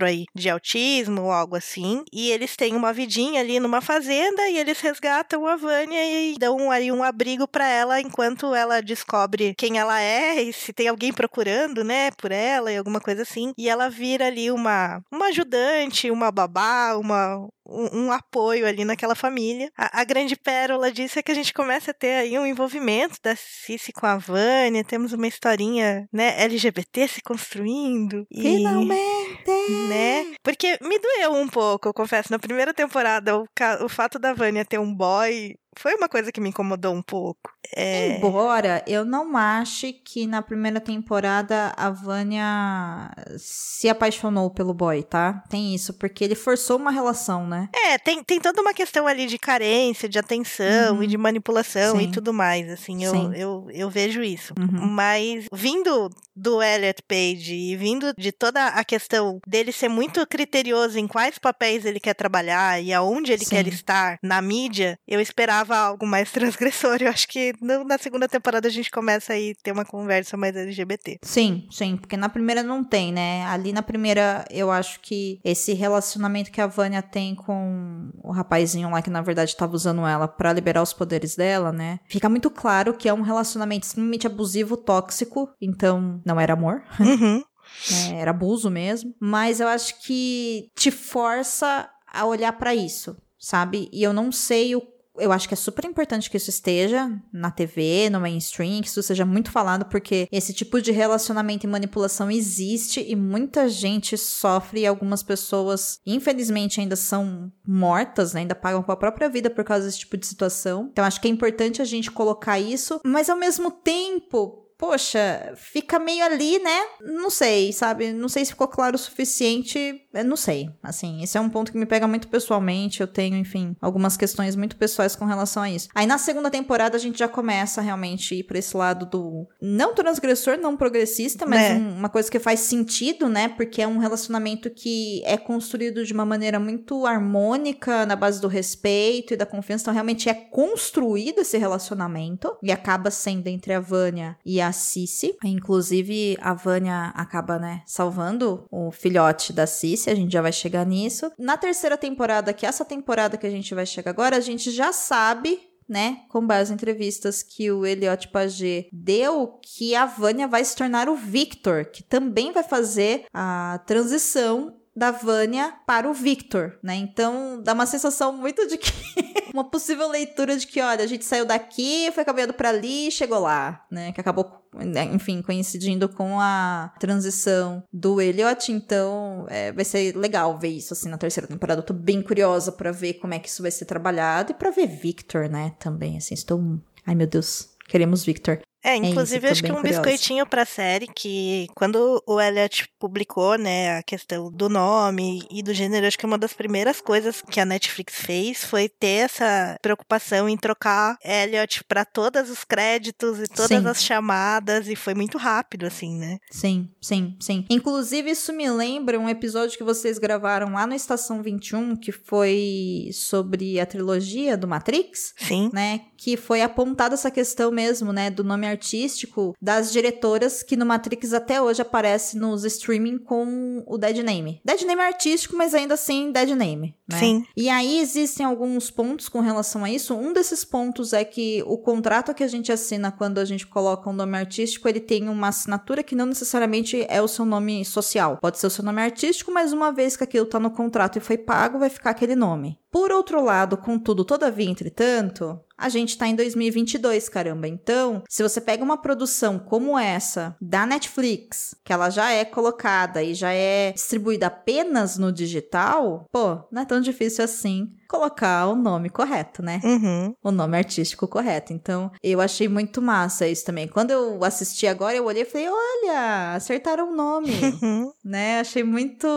espectro aí de autismo ou algo assim. E eles têm uma vidinha ali numa fazenda e eles resgatam a Vânia e dão aí um abrigo para ela enquanto ela descobre quem ela é e se tem alguém procurando, né, por ela e alguma coisa assim. E ela vira ali uma, uma ajudante, uma babá, uma, um, um apoio ali naquela família. A, a grande pérola disso é que a gente começa a ter aí um envolvimento da Cici com a Vânia, temos uma historinha, né, LGBT se construindo. E, Finalmente! Né? Porque me doeu um pouco, eu confesso, na primeira temporada, o, o fato da Vânia ter um boy foi uma coisa que me incomodou um pouco. É... Embora eu não ache que na primeira temporada a Vânia se apaixonou pelo boy, tá? Tem isso, porque ele forçou uma relação, né? É, tem, tem toda uma questão ali de carência, de atenção Uhum. e de manipulação Sim. e tudo mais, assim, eu, Sim. eu, eu vejo isso. Uhum. Mas vindo do Elliot Page e vindo de toda a questão dele ser muito criterioso em quais papéis ele quer trabalhar e aonde ele Sim. quer estar na mídia, eu esperava algo mais transgressor. Eu acho que na segunda temporada a gente começa aí ter uma conversa mais LGBT. Sim, sim, porque na primeira não tem, né? Ali na primeira, eu acho que esse relacionamento que a Vânia tem com o rapazinho lá que na verdade tava usando ela pra liberar os poderes dela, né? Fica muito claro que é um relacionamento extremamente abusivo, tóxico, então não era amor. Uhum. né? Era abuso mesmo. Mas eu acho que te força a olhar pra isso, sabe? E eu não sei o. Eu acho que é super importante que isso esteja na TV, no mainstream, que isso seja muito falado, porque esse tipo de relacionamento e manipulação existe e muita gente sofre e algumas pessoas, infelizmente, ainda são mortas, né? ainda pagam com a própria vida por causa desse tipo de situação. Então, acho que é importante a gente colocar isso, mas ao mesmo tempo, poxa, fica meio ali, né? Não sei, sabe? Não sei se ficou claro o suficiente. Eu não sei. Assim, esse é um ponto que me pega muito pessoalmente. Eu tenho, enfim, algumas questões muito pessoais com relação a isso. Aí na segunda temporada a gente já começa realmente a ir pra esse lado do. Não transgressor, não progressista, mas É. um- uma coisa que faz sentido, né? Porque é um relacionamento que é construído de uma maneira muito harmônica, na base do respeito e da confiança. Então, realmente é construído esse relacionamento. E acaba sendo entre a Vânia e a Cici. Inclusive, a Vânia acaba, né, salvando o filhote da Cici. A gente já vai chegar nisso. Na terceira temporada, que é essa temporada que a gente vai chegar agora, a gente já sabe né, com base em entrevistas que o Elliot Pagé deu, que a Vânia vai se tornar o Victor, que também vai fazer a transição da Vânia para o Victor, né? Então dá uma sensação muito de que uma possível leitura de que, olha, a gente saiu daqui, foi caminhando para ali e chegou lá, né? Que acabou, né, enfim, coincidindo com a transição do Elliot. Então é, vai ser legal ver isso assim na terceira temporada. Eu tô bem curiosa para ver como é que isso vai ser trabalhado e para ver Victor, né? Também, assim, estou. Ai meu Deus, queremos Victor. É, isso, inclusive tô acho que um curiosa. biscoitinho pra série que quando o Elliot publicou, né, a questão do nome e do gênero, acho que uma das primeiras coisas que a Netflix fez foi ter essa preocupação em trocar Elliot pra todos os créditos e todas Sim. as chamadas e foi muito rápido assim, né? Sim, sim, sim. Inclusive, isso me lembra um episódio que vocês gravaram lá no Estação 21, que foi sobre a trilogia do Matrix. Sim. né, que foi apontada essa questão mesmo, né, do nome artístico das diretoras que no Matrix até hoje aparece nos streaming com o dead name. Dead name é artístico, mas ainda assim dead name, né? Sim. E aí existem alguns pontos com relação a isso. Um desses pontos é que o contrato que a gente assina quando a gente coloca um nome artístico, ele tem uma assinatura que não necessariamente é o seu nome social. Pode ser o seu nome artístico, mas uma vez que aquilo tá no contrato e foi pago, vai ficar aquele nome. Por outro lado, contudo, todavia, entretanto, a gente tá em 2022, caramba. Então, se você pega uma produção como essa da Netflix, que ela já é colocada e já é distribuída apenas no digital, pô, não é tão difícil assim colocar o nome correto, né? Uhum. o nome artístico correto. Então, eu achei muito massa isso também. Quando eu assisti agora, eu olhei e falei: olha, acertaram o nome, Uhum. né? Achei muito,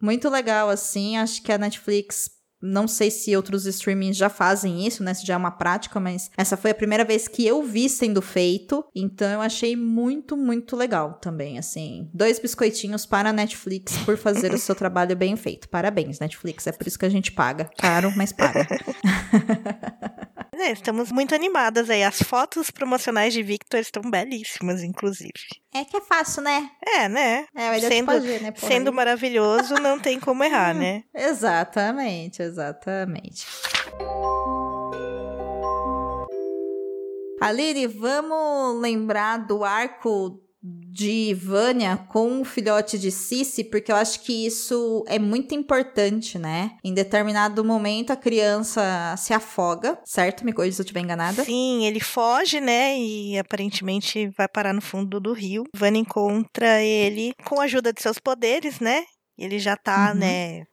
muito legal, assim. Acho que a Netflix. Não sei se outros streamings já fazem isso, né? Se já é uma prática, mas essa foi a primeira vez que eu vi sendo feito. Então eu achei muito, muito legal também, assim. Dois biscoitinhos para a Netflix por fazer o seu trabalho bem feito. Parabéns, Netflix. É por isso que a gente paga. Caro, mas paga. É, estamos muito animadas aí. As fotos promocionais de Victor estão belíssimas, inclusive. É que é fácil, né? É, né? É, vai dar Sendo- né? porra? Sendo maravilhoso, não tem como errar, né? Exatamente, exatamente. Aline, vamos lembrar do arco de Vânia com o filhote de Cici, porque eu acho que isso é muito importante, né? Em determinado momento a criança se afoga, certo? Me corrija se eu estiver enganada. Sim, ele foge, né? E aparentemente vai parar no fundo do rio. Vânia encontra ele com a ajuda de seus poderes, né? Ele já tá, Uhum. né?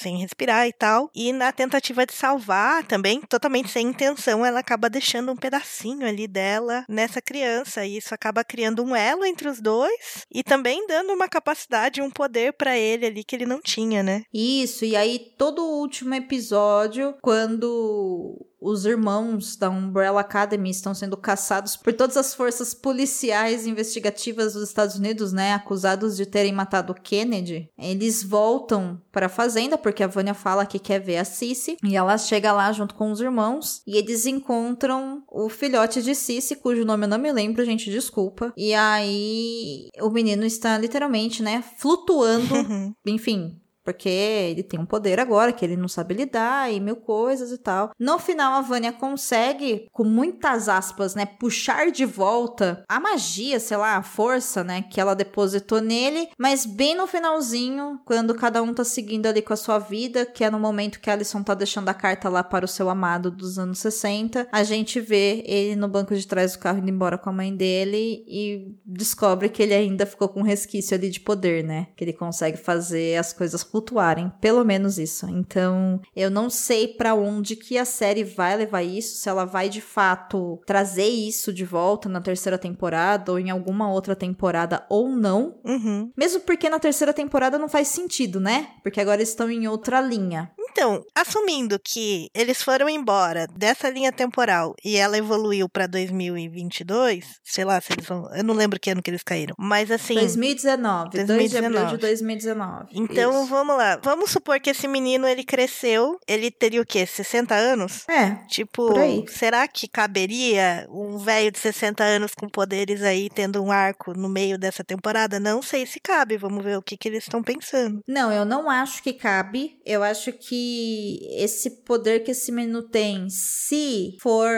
Sem respirar e tal. E na tentativa de salvar, também totalmente sem intenção, ela acaba deixando um pedacinho ali dela nessa criança. E isso acaba criando um elo entre os dois e também dando uma capacidade, um poder pra ele ali que ele não tinha, né? Isso, e aí todo o último episódio, quando os irmãos da Umbrella Academy estão sendo caçados por todas as forças policiais investigativas dos Estados Unidos, né, acusados de terem matado Kennedy, eles voltam para a fazenda porque a Vânia fala que quer ver a Cici e ela chega lá junto com os irmãos e eles encontram o filhote de Cici, cujo nome eu não me lembro, gente, desculpa. E aí o menino está literalmente, né, flutuando, enfim, porque ele tem um poder agora que ele não sabe lidar e mil coisas e tal. No final, a Vânia consegue, com muitas aspas, né, puxar de volta a magia, sei lá, a força, né, que ela depositou nele, mas bem no finalzinho, quando cada um tá seguindo ali com a sua vida, que é no momento que a Alison tá deixando a carta lá para o seu amado dos anos 60, a gente vê ele no banco de trás do carro indo embora com a mãe dele e descobre que ele ainda ficou com um resquício ali de poder, né? Que ele consegue fazer as coisas flutuarem, pelo menos isso. Então, eu não sei para onde que a série vai levar isso, se ela vai de fato trazer isso de volta na terceira temporada ou em alguma outra temporada ou não. Uhum. Mesmo porque na terceira temporada não faz sentido, né? Porque agora eles estão em outra linha. Então, assumindo que eles foram embora dessa linha temporal e ela evoluiu pra 2022, sei lá se eles vão. Eu não lembro que ano que eles caíram. Mas assim. 2019, 2 de abril de 2019. 2019. Então Isso. vamos lá. Vamos supor que esse menino ele cresceu, ele teria o quê? 60 anos? É, Tipo, será que caberia um velho de 60 anos com poderes aí tendo um arco no meio dessa temporada? Não sei se cabe. Vamos ver o que, que eles estão pensando. Não, eu não acho que cabe. Eu acho que esse poder que esse menino tem, se for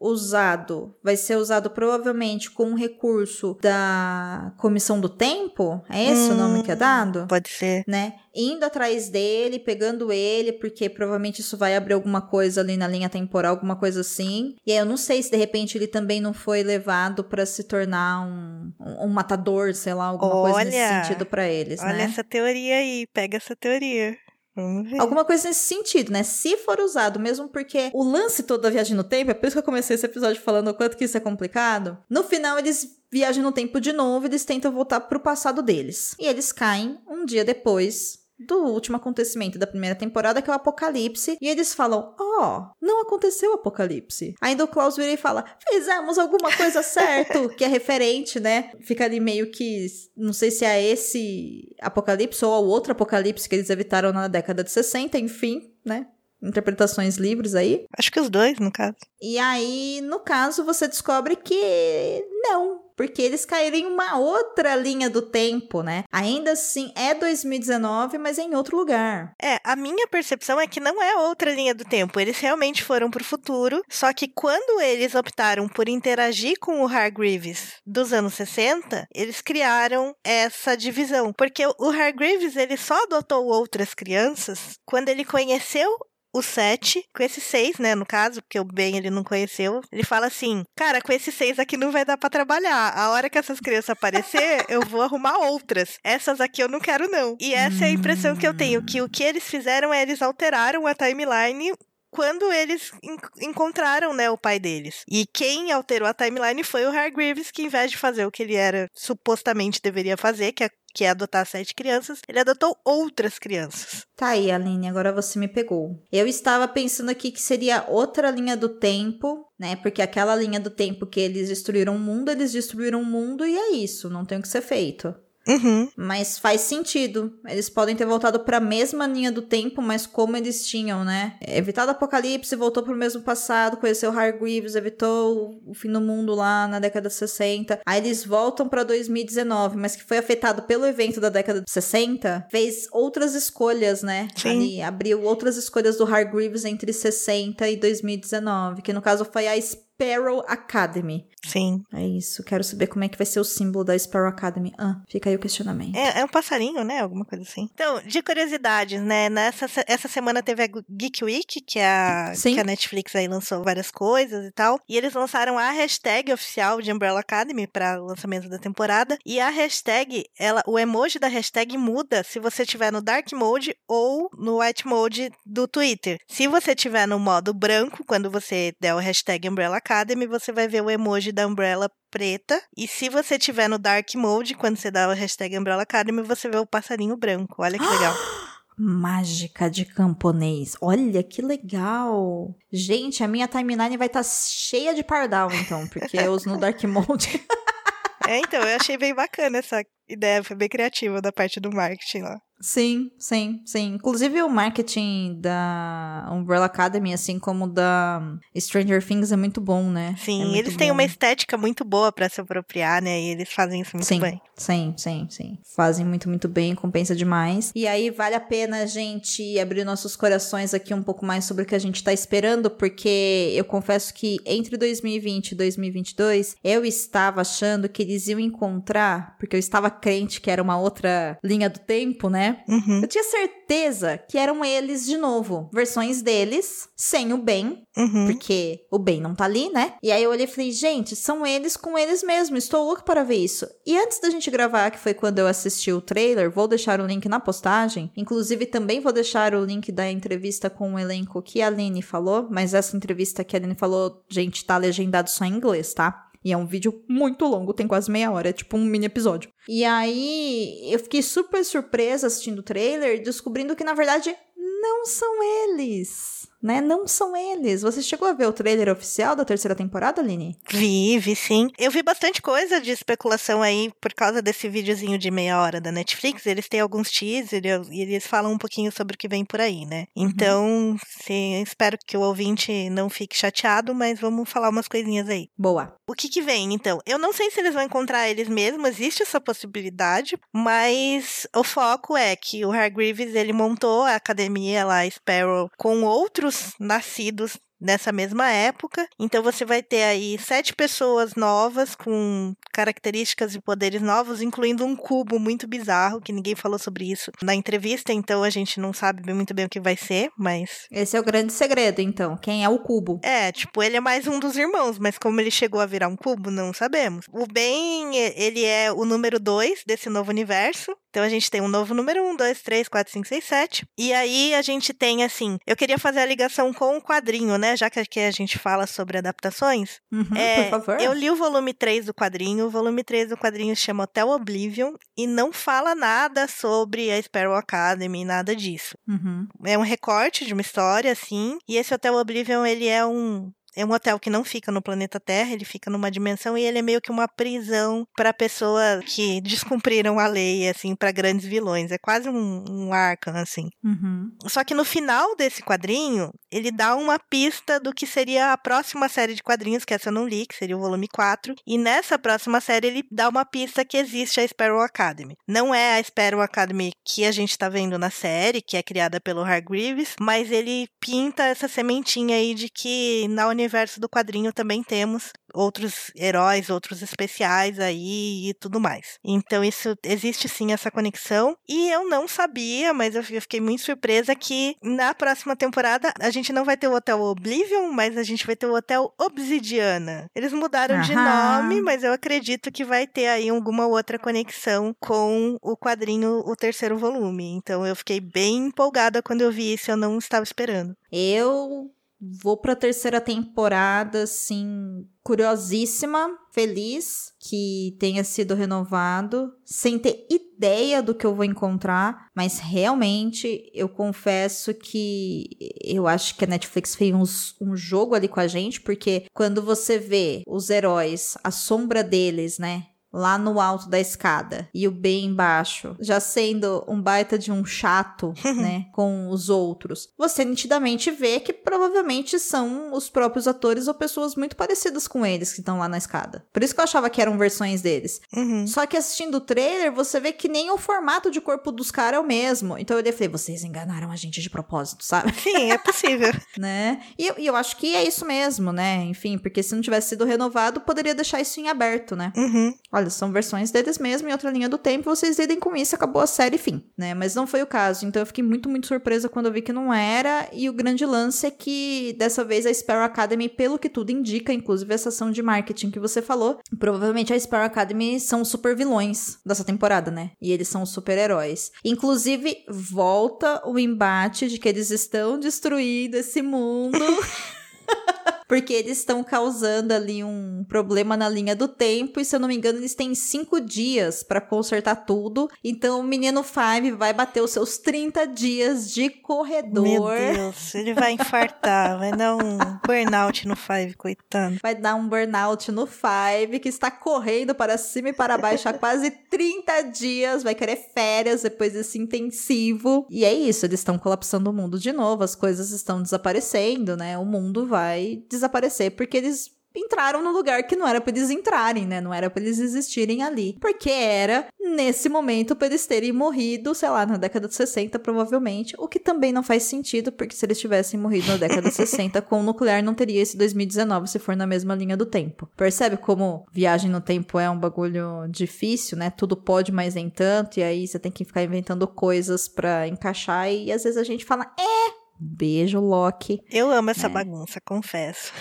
usado, vai ser usado provavelmente com um recurso da Comissão do Tempo. É esse o nome que é dado? Pode ser. Né? Indo atrás dele, pegando ele, porque provavelmente isso vai abrir alguma coisa ali na linha temporal, alguma coisa assim. E aí eu não sei se de repente ele também não foi levado pra se tornar um, um, um matador, sei lá, alguma coisa nesse Olha, sentido pra eles, Olha né? essa teoria aí. Pega essa teoria. Vamos ver. Alguma coisa nesse sentido, né? Se for usado, mesmo porque o lance todo da viagem no tempo, é por isso que eu comecei esse episódio falando o quanto que isso é complicado. No final, eles viajam no tempo de novo, eles tentam voltar pro passado deles. E eles caem um dia depois do último acontecimento da primeira temporada, que é o apocalipse, e eles falam: Ó, não aconteceu o apocalipse. Ainda o Klaus vira e fala: Fizemos alguma coisa certo, que é referente, né? Fica ali meio que. Não sei se é esse apocalipse ou ao outro apocalipse que eles evitaram na década de 60, enfim, né? Interpretações livres aí. Acho que os dois, no caso. E aí, no caso, você descobre que não. Porque eles caíram em uma outra linha do tempo, né? Ainda assim, é 2019, mas é em outro lugar. É, a minha percepção é que não é outra linha do tempo. Eles realmente foram pro futuro. Só que quando eles optaram por interagir com o Hargreaves dos anos 60, eles criaram essa divisão. Porque o Hargreaves, ele só adotou outras crianças quando ele conheceu o sete, com esses seis, né, no caso, porque o Ben ele não conheceu, ele fala assim, cara, com esses seis aqui não vai dar pra trabalhar. A hora que essas crianças aparecer, eu vou arrumar outras. Essas aqui eu não quero não. E essa é a impressão que eu tenho, que o que eles fizeram é eles alteraram a timeline quando eles en- encontraram, né, o pai deles. E quem alterou a timeline foi o Hargreaves, que em vez de fazer o que ele era supostamente deveria fazer, que é, que é adotar sete crianças, ele adotou outras crianças. Tá aí, Aline, agora você me pegou. Eu estava pensando aqui que seria outra linha do tempo, né? Porque aquela linha do tempo que eles destruíram o mundo, eles destruíram o mundo e é isso, não tem o que ser feito. Uhum. Mas faz sentido. Eles podem ter voltado para a mesma linha do tempo, mas como eles tinham, né? Evitado o apocalipse, voltou pro mesmo passado, conheceu Hargreaves, evitou o fim do mundo lá na década de 60. Aí eles voltam para 2019, mas que foi afetado pelo evento da década de 60, fez outras escolhas, né? Sim. Ali abriu outras escolhas do Hargreaves entre 60 e 2019, que no caso foi a Sparrow Academy. Sim. É isso, quero saber como é que vai ser o símbolo da Sparrow Academy. Ah, fica aí o questionamento. É, é um passarinho, né? Alguma coisa assim. Então, de curiosidades, né? Nessa essa semana teve a Geek Week, que, é a, Sim. que a Netflix aí lançou várias coisas e tal. E eles lançaram a hashtag oficial de Umbrella Academy para o lançamento da temporada. E a hashtag, ela, o emoji da hashtag muda se você tiver no Dark Mode ou no White Mode do Twitter. Se você tiver no modo branco, quando você der o hashtag Umbrella Academy, você vai ver o emoji da Umbrella preta. E se você tiver no Dark Mode, quando você dá o hashtag Umbrella Academy, você vê o passarinho branco. Olha que legal. mágica de camponês. Olha que legal! Gente, a minha timeline vai estar tá cheia de pardal, então, porque eu uso no Dark Mode. é, então, eu achei bem bacana essa ideia, foi bem criativa da parte do marketing lá. Sim, sim, sim. Inclusive o marketing da Umbrella Academy, assim como da Stranger Things, é muito bom, né? Sim, é eles têm uma estética muito boa para se apropriar, né? E eles fazem isso muito sim, bem. Sim, sim, sim. Fazem muito, muito bem, compensa demais. E aí vale a pena a gente abrir nossos corações aqui um pouco mais sobre o que a gente tá esperando, porque eu confesso que entre 2020 e 2022, eu estava achando que eles iam encontrar, porque eu estava crente que era uma outra linha do tempo, né? Uhum. Eu tinha certeza que eram eles de novo. Versões deles, sem o Ben. Uhum. Porque o Ben não tá ali, né? E aí eu olhei e falei, gente, são eles com eles mesmo. Estou louco para ver isso. E antes da gente gravar, que foi quando eu assisti o trailer, vou deixar o link na postagem. Inclusive, também vou deixar o link da entrevista com o elenco que a Aline falou. Mas essa entrevista que a Aline falou, gente, tá legendado só em inglês, tá? E é um vídeo muito longo, tem quase meia hora, é tipo um mini episódio. E aí eu fiquei super surpresa assistindo o trailer, descobrindo que na verdade não são eles né? Não são eles. Você chegou a ver o trailer oficial da terceira temporada, Aline? Vi, vi sim. Eu vi bastante coisa de especulação aí por causa desse videozinho de meia hora da Netflix. Eles têm alguns teasers e eles falam um pouquinho sobre o que vem por aí, né? Uhum. Então, uhum. sim, espero que o ouvinte não fique chateado, mas vamos falar umas coisinhas aí. Boa. O que que vem, então? Eu não sei se eles vão encontrar eles mesmos, existe essa possibilidade, mas o foco é que o Hargreaves, ele montou a academia lá, Sparrow, com outros outros nascidos nessa mesma época. Então você vai ter aí sete pessoas novas com características e poderes novos, incluindo um cubo muito bizarro, que ninguém falou sobre isso na entrevista, então a gente não sabe muito bem o que vai ser, mas. Esse é o grande segredo, então. Quem é o cubo? É, tipo, ele é mais um dos irmãos, mas como ele chegou a virar um cubo, não sabemos. O Ben, ele é o número dois desse novo universo. Então a gente tem um novo número 1, 2, 3, 4, 5, 6, 7. E aí a gente tem assim. Eu queria fazer a ligação com o quadrinho, né? Já que aqui a gente fala sobre adaptações. Uhum, é, por favor. Eu li o volume 3 do quadrinho. O volume 3 do quadrinho chama Hotel Oblivion e não fala nada sobre a Sparrow Academy, nada disso. Uhum. É um recorte de uma história, assim. E esse Hotel Oblivion, ele é um é um hotel que não fica no planeta Terra, ele fica numa dimensão e ele é meio que uma prisão para pessoas que descumpriram a lei, assim, para grandes vilões. É quase um, um Arkham, assim. Uhum. Só que no final desse quadrinho, ele dá uma pista do que seria a próxima série de quadrinhos, que essa eu não li, que seria o volume 4. E nessa próxima série, ele dá uma pista que existe a Sparrow Academy. Não é a Sparrow Academy que a gente tá vendo na série, que é criada pelo Hargreaves, mas ele pinta essa sementinha aí de que na universo do quadrinho também temos outros heróis, outros especiais aí e tudo mais. Então isso existe sim essa conexão e eu não sabia, mas eu fiquei muito surpresa que na próxima temporada a gente não vai ter o Hotel Oblivion, mas a gente vai ter o Hotel Obsidiana. Eles mudaram Aham. de nome, mas eu acredito que vai ter aí alguma outra conexão com o quadrinho, o terceiro volume. Então eu fiquei bem empolgada quando eu vi isso, eu não estava esperando. Eu Vou pra terceira temporada, assim, curiosíssima, feliz que tenha sido renovado, sem ter ideia do que eu vou encontrar, mas realmente eu confesso que eu acho que a Netflix fez uns, um jogo ali com a gente, porque quando você vê os heróis, a sombra deles, né? Lá no alto da escada e o bem embaixo, já sendo um baita de um chato, né, com os outros, você nitidamente vê que provavelmente são os próprios atores ou pessoas muito parecidas com eles que estão lá na escada. Por isso que eu achava que eram versões deles. Uhum. Só que assistindo o trailer, você vê que nem o formato de corpo dos caras é o mesmo. Então eu falei, vocês enganaram a gente de propósito, sabe? Sim, é possível. né? E, e, eu acho que é isso mesmo, né? Enfim, porque se não tivesse sido renovado, poderia deixar isso em aberto, né? Uhum. Olha, são versões deles mesmo em outra linha do tempo, vocês lidem com isso, acabou a série, fim, né? Mas não foi o caso, então eu fiquei muito, muito surpresa quando eu vi que não era, e o grande lance é que dessa vez a Sparrow Academy, pelo que tudo indica, inclusive essa ação de marketing que você falou, provavelmente a Sparrow Academy são os super vilões dessa temporada, né? E eles são os super heróis. Inclusive, volta o embate de que eles estão destruindo esse mundo. porque eles estão causando ali um problema na linha do tempo e se eu não me engano eles têm cinco dias para consertar tudo. Então o menino Five vai bater os seus 30 dias de corredor. Meu Deus, ele vai infartar, vai dar um burnout no Five, coitado. Vai dar um burnout no Five que está correndo para cima e para baixo há quase 30 dias, vai querer férias depois desse intensivo. E é isso, eles estão colapsando o mundo de novo, as coisas estão desaparecendo, né? O mundo vai desaparecer porque eles entraram no lugar que não era para eles entrarem, né? Não era para eles existirem ali. Porque era, nesse momento, para eles terem morrido, sei lá, na década de 60, provavelmente. O que também não faz sentido, porque se eles tivessem morrido na década de 60, com o nuclear não teria esse 2019 se for na mesma linha do tempo. Percebe como viagem no tempo é um bagulho difícil, né? Tudo pode, mas nem tanto. E aí você tem que ficar inventando coisas para encaixar. E às vezes a gente fala, é, Beijo, Loki. Eu amo essa é. bagunça, confesso.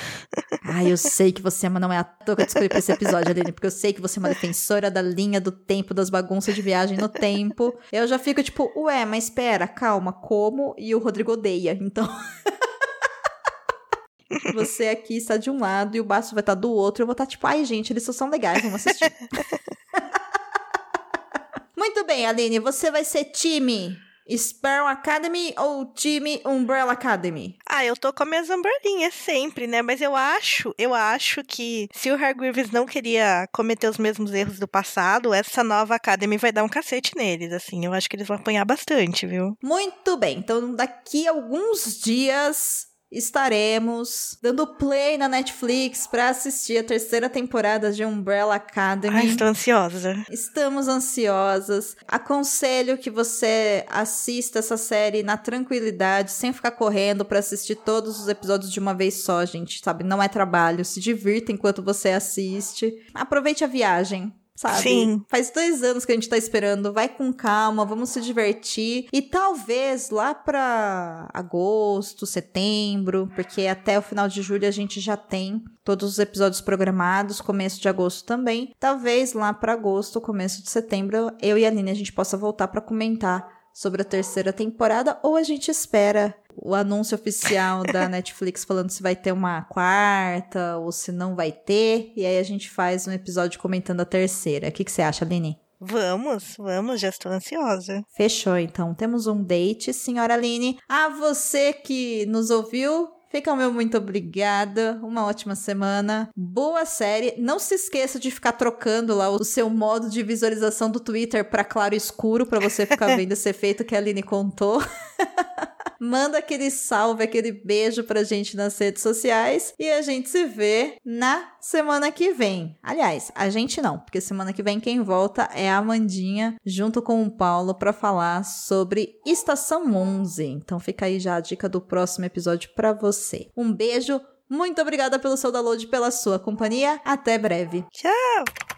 Ai, eu sei que você ama, não é à toa que eu descobri pra esse episódio, Aline, porque eu sei que você é uma defensora da linha do tempo, das bagunças de viagem no tempo. Eu já fico tipo, ué, mas espera, calma, como? E o Rodrigo odeia, então. você aqui está de um lado e o Baço vai estar do outro. Eu vou estar tipo, ai, gente, eles só são legais, vamos assistir. Muito bem, Aline, você vai ser time Sparrow Academy ou time Umbrella Academy? Ah, eu tô com as minhas umbrelinhas sempre, né? Mas eu acho, eu acho que se o Hargreaves não queria cometer os mesmos erros do passado, essa nova Academy vai dar um cacete neles, assim. Eu acho que eles vão apanhar bastante, viu? Muito bem. Então, daqui a alguns dias estaremos dando play na Netflix para assistir a terceira temporada de Umbrella Academy. Ai, estou ansiosa. Estamos ansiosas. Aconselho que você assista essa série na tranquilidade, sem ficar correndo para assistir todos os episódios de uma vez só, gente, sabe? Não é trabalho. Se divirta enquanto você assiste. Aproveite a viagem sabe? Sim. Faz dois anos que a gente tá esperando. Vai com calma, vamos se divertir. E talvez lá pra agosto, setembro, porque até o final de julho a gente já tem todos os episódios programados, começo de agosto também. Talvez lá para agosto, começo de setembro, eu e a Aline a gente possa voltar para comentar sobre a terceira temporada ou a gente espera o anúncio oficial da Netflix falando se vai ter uma quarta ou se não vai ter. E aí a gente faz um episódio comentando a terceira. O que, que você acha, Aline? Vamos, vamos, já estou ansiosa. Fechou, então. Temos um date, senhora Aline. A você que nos ouviu, Fica o meu muito obrigada. Uma ótima semana. Boa série. Não se esqueça de ficar trocando lá o seu modo de visualização do Twitter para claro e escuro para você ficar vendo esse efeito que a Aline contou. Manda aquele salve, aquele beijo pra gente nas redes sociais e a gente se vê na semana que vem. Aliás, a gente não, porque semana que vem quem volta é a Amandinha junto com o Paulo para falar sobre Estação 11. Então fica aí já a dica do próximo episódio para você. Um beijo, muito obrigada pelo seu download, pela sua companhia. Até breve. Tchau!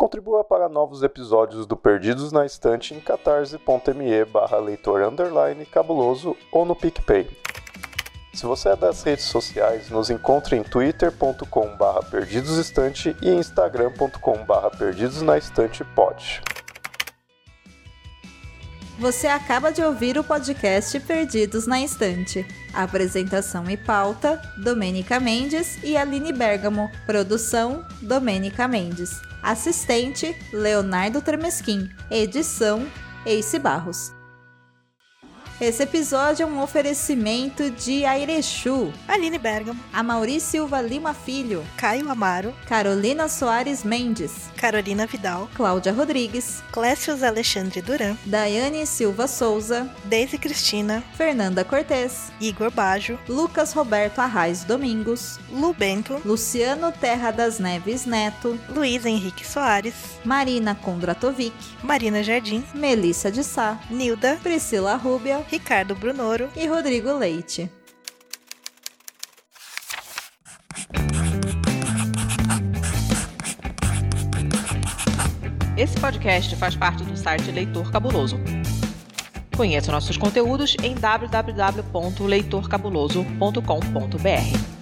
Contribua para novos episódios do Perdidos na Estante em catarse.me barra leitor underline cabuloso ou no PicPay. Se você é das redes sociais, nos encontre em twitter.com barra perdidosestante e instagram.com barra perdidosnaestantepod. Você acaba de ouvir o podcast Perdidos na Estante. Apresentação e pauta: Domênica Mendes e Aline Bergamo. Produção: Domênica Mendes. Assistente: Leonardo Tremesquim. Edição: Ace Barros. Esse episódio é um oferecimento de Airechu, Aline Bergamo, Amaury Silva Lima Filho, Caio Amaro, Carolina Soares Mendes, Carolina Vidal, Cláudia Rodrigues, Clécius Alexandre Duran, Daiane Silva Souza, Deise Cristina, Fernanda Cortez, Igor Bajo, Lucas Roberto Arraes Domingos, Lu Bento, Luciano Terra das Neves Neto, Luiz Henrique Soares, Marina Kondratovic, Marina Jardim, Melissa de Sá, Nilda, Priscila Rúbia, Ricardo Brunoro e Rodrigo Leite. Esse podcast faz parte do site Leitor Cabuloso. Conheça nossos conteúdos em www.leitorcabuloso.com.br.